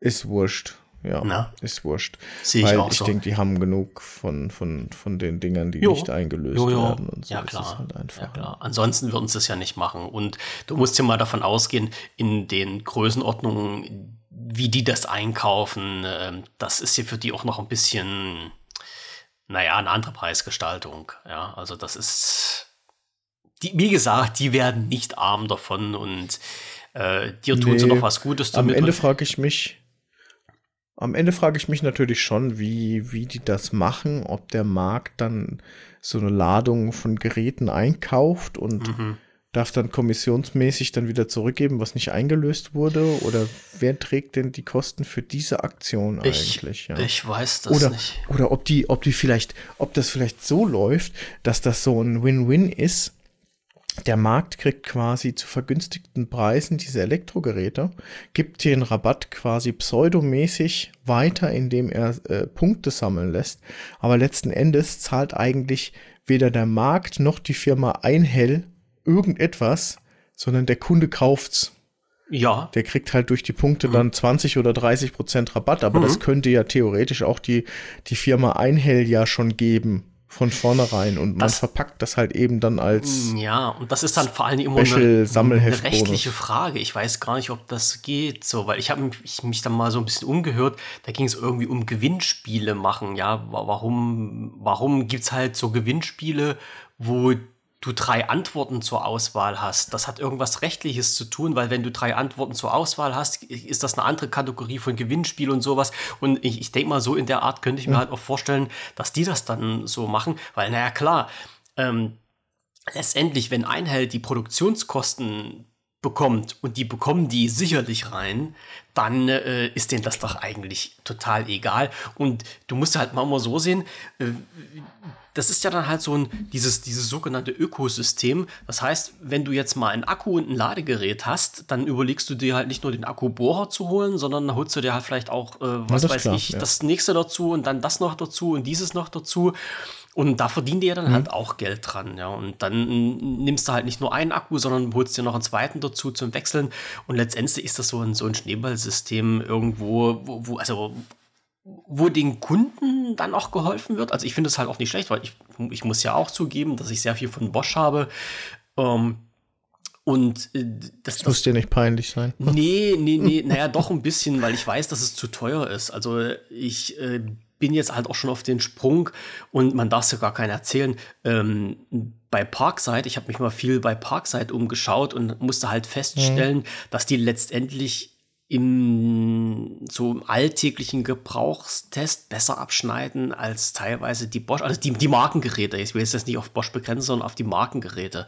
Ist wurscht. Ja, Na? ist wurscht. Sehe ich Weil auch ich so. denke, die haben genug von, von, von den Dingern, die jo. nicht eingelöst jo, jo. werden. Und so. Ja, klar. Halt ja, klar. Ansonsten würden sie es ja nicht machen. Und du musst ja mal davon ausgehen, in den Größenordnungen, wie die das einkaufen, äh, das ist ja für die auch noch ein bisschen naja, eine andere Preisgestaltung. Ja, also das ist, die, wie gesagt, die werden nicht arm davon und äh, dir tun nee, sie noch was Gutes damit. Am Ende frage ich mich, am Ende frage ich mich natürlich schon, wie, wie die das machen, ob der Markt dann so eine Ladung von Geräten einkauft und mhm. darf dann kommissionsmäßig dann wieder zurückgeben, was nicht eingelöst wurde? Oder wer trägt denn die Kosten für diese Aktion ich, eigentlich? Ja? Ich weiß das oder, nicht. Oder ob die, ob die vielleicht, ob das vielleicht so läuft, dass das so ein Win-Win ist der Markt kriegt quasi zu vergünstigten Preisen diese Elektrogeräte, gibt den Rabatt quasi pseudomäßig weiter, indem er äh, Punkte sammeln lässt. Aber letzten Endes zahlt eigentlich weder der Markt noch die Firma Einhell irgendetwas, sondern der Kunde kauft's. Ja. Der kriegt halt durch die Punkte mhm. dann 20 oder 30 Prozent Rabatt, aber mhm. das könnte ja theoretisch auch die, die Firma Einhell ja schon geben von vornherein und man das, verpackt das halt eben dann als ja und das ist dann vor allem immer eine, eine, rechtliche Frage. Ich weiß gar nicht ob das geht so weil ich habe mich, mich dann mal so ein bisschen umgehört. Da ging es irgendwie um Gewinnspiele machen ja. Warum warum gibt's halt so Gewinnspiele wo du drei Antworten zur Auswahl hast. Das hat irgendwas Rechtliches zu tun, weil wenn du drei Antworten zur Auswahl hast, ist das eine andere Kategorie von Gewinnspiel und sowas. Und ich, ich denke mal, so in der Art könnte ich mir ja. halt auch vorstellen, dass die das dann so machen, weil, naja, klar, ähm, letztendlich, wenn Einheld die Produktionskosten bekommt und die bekommen die sicherlich rein, dann äh, ist denen das doch eigentlich total egal. Und du musst halt mal immer so sehen, äh, das ist ja dann halt so ein, dieses, dieses sogenannte Ökosystem. Das heißt, wenn du jetzt mal einen Akku und ein Ladegerät hast, dann überlegst du dir halt nicht nur den Akkubohrer zu holen, sondern holst du dir halt vielleicht auch, äh, was weiß klar, ich, ja. das nächste dazu und dann das noch dazu und dieses noch dazu. Und da verdienen die ja dann mhm. halt auch Geld dran, ja. Und dann nimmst du halt nicht nur einen Akku, sondern holst dir noch einen zweiten dazu zum Wechseln. Und letztendlich ist das so ein, so ein Schneeballsystem irgendwo, wo, wo, also wo den Kunden dann auch geholfen wird. Also ich finde es halt auch nicht schlecht, weil ich, ich muss ja auch zugeben, dass ich sehr viel von Bosch habe. Ähm, und äh, das, das muss dir nicht peinlich sein. Nee, nee, nee, naja, doch ein bisschen, weil ich weiß, dass es zu teuer ist. Also ich äh, bin jetzt halt auch schon auf den Sprung und man darf es ja gar keinen erzählen. Ähm, bei Parkside, ich habe mich mal viel bei Parkside umgeschaut und musste halt feststellen, mhm. dass die letztendlich im so alltäglichen Gebrauchstest besser abschneiden als teilweise die Bosch, also die, die Markengeräte. Ich will jetzt das nicht auf Bosch begrenzen, sondern auf die Markengeräte.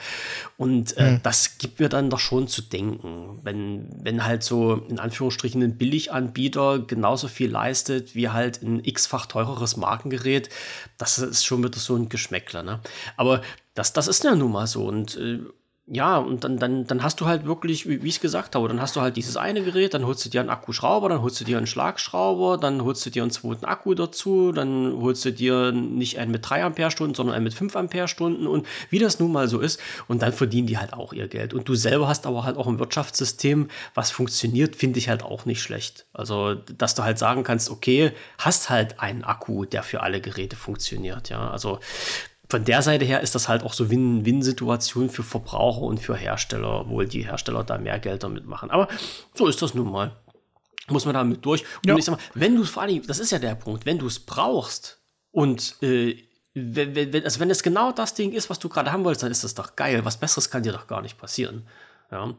Und äh, mhm. das gibt mir dann doch schon zu denken, wenn, wenn halt so in Anführungsstrichen ein Billiganbieter genauso viel leistet wie halt ein x-fach teureres Markengerät, das ist schon wieder so ein Geschmäckler. Ne? Aber das, das ist ja nun mal so. Und äh, ja, und dann, dann, dann hast du halt wirklich, wie, ich es gesagt habe, dann hast du halt dieses eine Gerät, dann holst du dir einen Akkuschrauber, dann holst du dir einen Schlagschrauber, dann holst du dir einen zweiten Akku dazu, dann holst du dir nicht einen mit 3 Ampere-Stunden, sondern einen mit 5 Ampere-Stunden und wie das nun mal so ist. Und dann verdienen die halt auch ihr Geld. Und du selber hast aber halt auch ein Wirtschaftssystem, was funktioniert, finde ich halt auch nicht schlecht. Also, dass du halt sagen kannst, okay, hast halt einen Akku, der für alle Geräte funktioniert. Ja, also von der Seite her ist das halt auch so Win-Win-Situation für Verbraucher und für Hersteller, obwohl die Hersteller da mehr Geld damit machen. Aber so ist das nun mal. Muss man damit durch. Und ich sag mal, wenn du es vor allem, das ist ja der Punkt, wenn du es brauchst und äh, wenn, wenn, also wenn es genau das Ding ist, was du gerade haben wolltest, dann ist das doch geil. Was Besseres kann dir doch gar nicht passieren. Ja.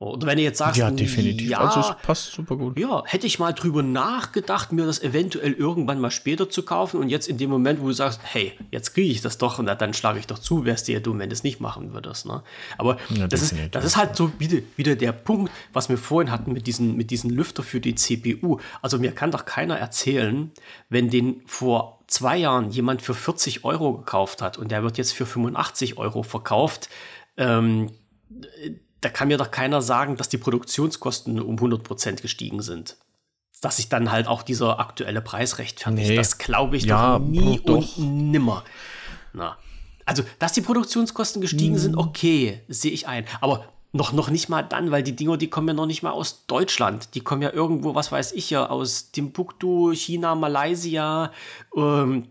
Oder wenn du jetzt sagst, ja, definitiv. Ja, also es passt super gut. Ja, hätte ich mal drüber nachgedacht, mir das eventuell irgendwann mal später zu kaufen und jetzt in dem Moment, wo du sagst, hey, jetzt kriege ich das doch und dann schlage ich doch zu, wärst du ja dumm, wenn du es nicht machen würdest. Ne? Aber ja, das, ist, das ist halt so wieder, wieder der Punkt, was wir vorhin hatten mit diesen, mit diesen Lüfter für die CPU. Also mir kann doch keiner erzählen, wenn den vor zwei Jahren jemand für 40 Euro gekauft hat und der wird jetzt für 85 Euro verkauft, ähm, da kann mir doch keiner sagen, dass die Produktionskosten um 100% gestiegen sind. Dass sich dann halt auch dieser aktuelle Preis rechtfertigt. Nee. Das glaube ich ja, doch nie doch. und nimmer. Na. Also, dass die Produktionskosten gestiegen hm. sind, okay, sehe ich ein. Aber noch, noch nicht mal dann, weil die Dinger, die kommen ja noch nicht mal aus Deutschland. Die kommen ja irgendwo, was weiß ich ja, aus Timbuktu, China, Malaysia. Ähm,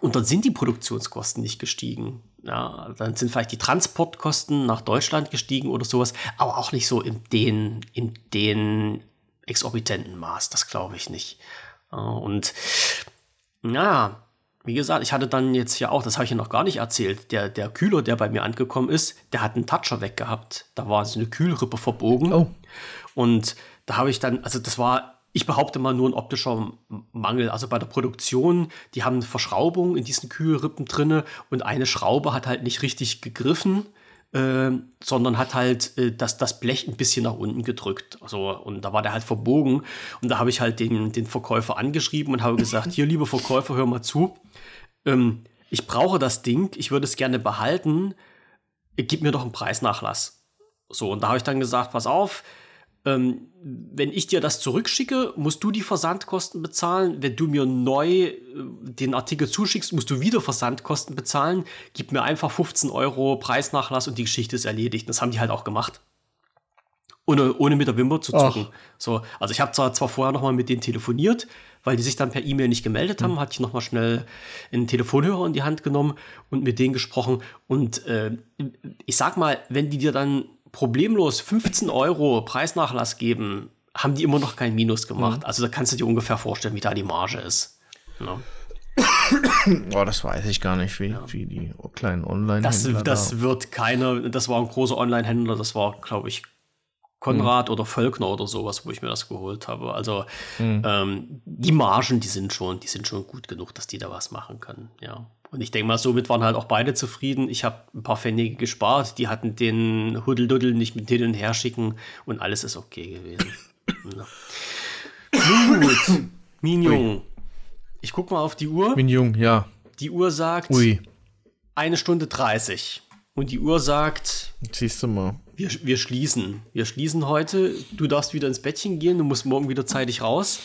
und dort sind die Produktionskosten nicht gestiegen. Ja, dann sind vielleicht die Transportkosten nach Deutschland gestiegen oder sowas, aber auch nicht so in den, in den exorbitanten Maß, das glaube ich nicht. Und ja, wie gesagt, ich hatte dann jetzt ja auch, das habe ich ja noch gar nicht erzählt, der, der Kühler, der bei mir angekommen ist, der hat einen Toucher weg gehabt. Da war so eine Kühlrippe verbogen. Oh. Und da habe ich dann, also das war, ich behaupte mal nur ein optischer Mangel. Also bei der Produktion, die haben eine Verschraubung in diesen Kühlrippen drinne und eine Schraube hat halt nicht richtig gegriffen. Äh, sondern hat halt äh, das, das Blech ein bisschen nach unten gedrückt. Also, und da war der halt verbogen. Und da habe ich halt den, den Verkäufer angeschrieben und habe gesagt: Hier, lieber Verkäufer, hör mal zu. Ähm, ich brauche das Ding, ich würde es gerne behalten. Gib mir doch einen Preisnachlass. So, und da habe ich dann gesagt: Pass auf, ähm, wenn ich dir das zurückschicke, musst du die Versandkosten bezahlen. Wenn du mir neu äh, den Artikel zuschickst, musst du wieder Versandkosten bezahlen. Gib mir einfach 15 Euro Preisnachlass und die Geschichte ist erledigt. Das haben die halt auch gemacht. Ohne, ohne mit der Wimper zu zucken. So, also ich habe zwar, zwar vorher noch mal mit denen telefoniert, weil die sich dann per E-Mail nicht gemeldet haben, mhm. hatte ich noch mal schnell einen Telefonhörer in die Hand genommen und mit denen gesprochen. Und äh, ich sag mal, wenn die dir dann problemlos 15 Euro Preisnachlass geben, haben die immer noch kein Minus gemacht. Mhm. Also da kannst du dir ungefähr vorstellen, wie da die Marge ist. Ja. Oh, das weiß ich gar nicht, wie, ja. wie die kleinen Online-Händler. Das, das da. wird keine, das war ein großer Online-Händler, das war, glaube ich, Konrad mhm. oder Völkner oder sowas, wo ich mir das geholt habe. Also mhm. ähm, die Margen, die sind schon, die sind schon gut genug, dass die da was machen können, ja. Und ich denke mal, somit waren halt auch beide zufrieden. Ich habe ein paar Pfennige gespart, die hatten den Huddelduddel nicht mit hin und her schicken und alles ist okay gewesen. Nun gut, Minjung. Ich guck mal auf die Uhr. Minjung, ja. Die Uhr sagt Ui. eine Stunde 30. Und die Uhr sagt. Siehst du mal. Wir, wir schließen. Wir schließen heute. Du darfst wieder ins Bettchen gehen. Du musst morgen wieder zeitig raus.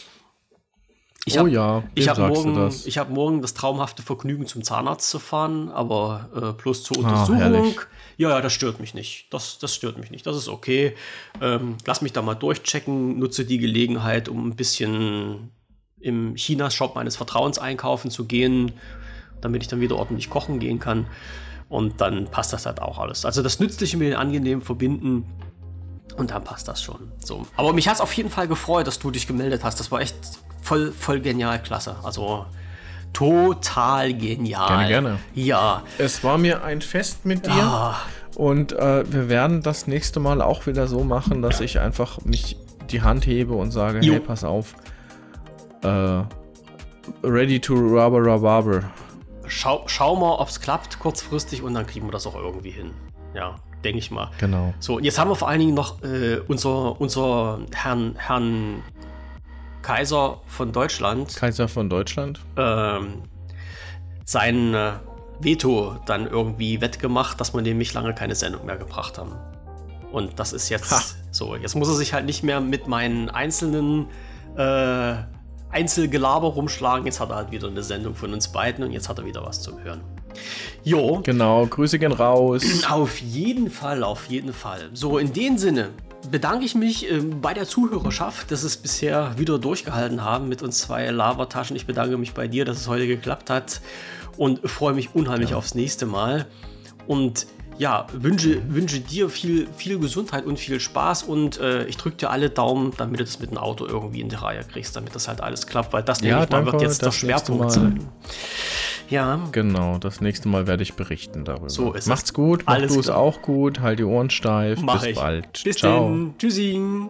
Ich oh hab, ja, ich habe morgen. Ich hab morgen das traumhafte Vergnügen, zum Zahnarzt zu fahren, aber äh, bloß zur ah, Untersuchung. Ah, ja, ja, das stört mich nicht. Das, das stört mich nicht. Das ist okay. Ähm, lass mich da mal durchchecken, nutze die Gelegenheit, um ein bisschen im China-Shop meines Vertrauens einkaufen zu gehen, damit ich dann wieder ordentlich kochen gehen kann. Und dann passt das halt auch alles. Also das Nützliche mit dem Angenehmen verbinden und dann passt das schon. So. Aber mich hat es auf jeden Fall gefreut, dass du dich gemeldet hast. Das war echt voll, voll genial, klasse. Also total genial. Gerne, gerne. Ja. Es war mir ein Fest mit dir. Ah. Und äh, wir werden das nächste Mal auch wieder so machen, dass ich einfach mich die Hand hebe und sage, jo. hey, pass auf. Äh, ready to rubber rubber. Schau, schau mal, ob es klappt kurzfristig und dann kriegen wir das auch irgendwie hin. Ja, denke ich mal. Genau. So, und jetzt haben wir vor allen Dingen noch äh, unser, unser Herrn, Herrn Kaiser von Deutschland. Kaiser von Deutschland. Ähm, sein äh, Veto dann irgendwie wettgemacht, dass wir nämlich lange keine Sendung mehr gebracht haben. Und das ist jetzt ha. so. Jetzt muss er sich halt nicht mehr mit meinen einzelnen äh, Einzelgelaber rumschlagen. Jetzt hat er halt wieder eine Sendung von uns beiden und jetzt hat er wieder was zum Hören. Jo. Genau, Grüße gehen raus. Auf jeden Fall, auf jeden Fall. So, in dem Sinne, bedanke ich mich äh, bei der Zuhörerschaft, dass es bisher wieder durchgehalten haben mit uns zwei Lavataschen. Ich bedanke mich bei dir, dass es heute geklappt hat und freue mich unheimlich ja. aufs nächste Mal. Und ja, wünsche, wünsche dir viel, viel Gesundheit und viel Spaß und äh, ich drücke dir alle Daumen, damit du das mit dem Auto irgendwie in die Reihe kriegst, damit das halt alles klappt, weil das, ja, denke ich mal, wird jetzt der Schwerpunkt sein. Ja. Genau, das nächste Mal werde ich berichten darüber. So ist Macht's gut, mach du es auch gut, halt die Ohren steif. Mach Bis ich. bald. Bis Ciao. dann. Tschüssi.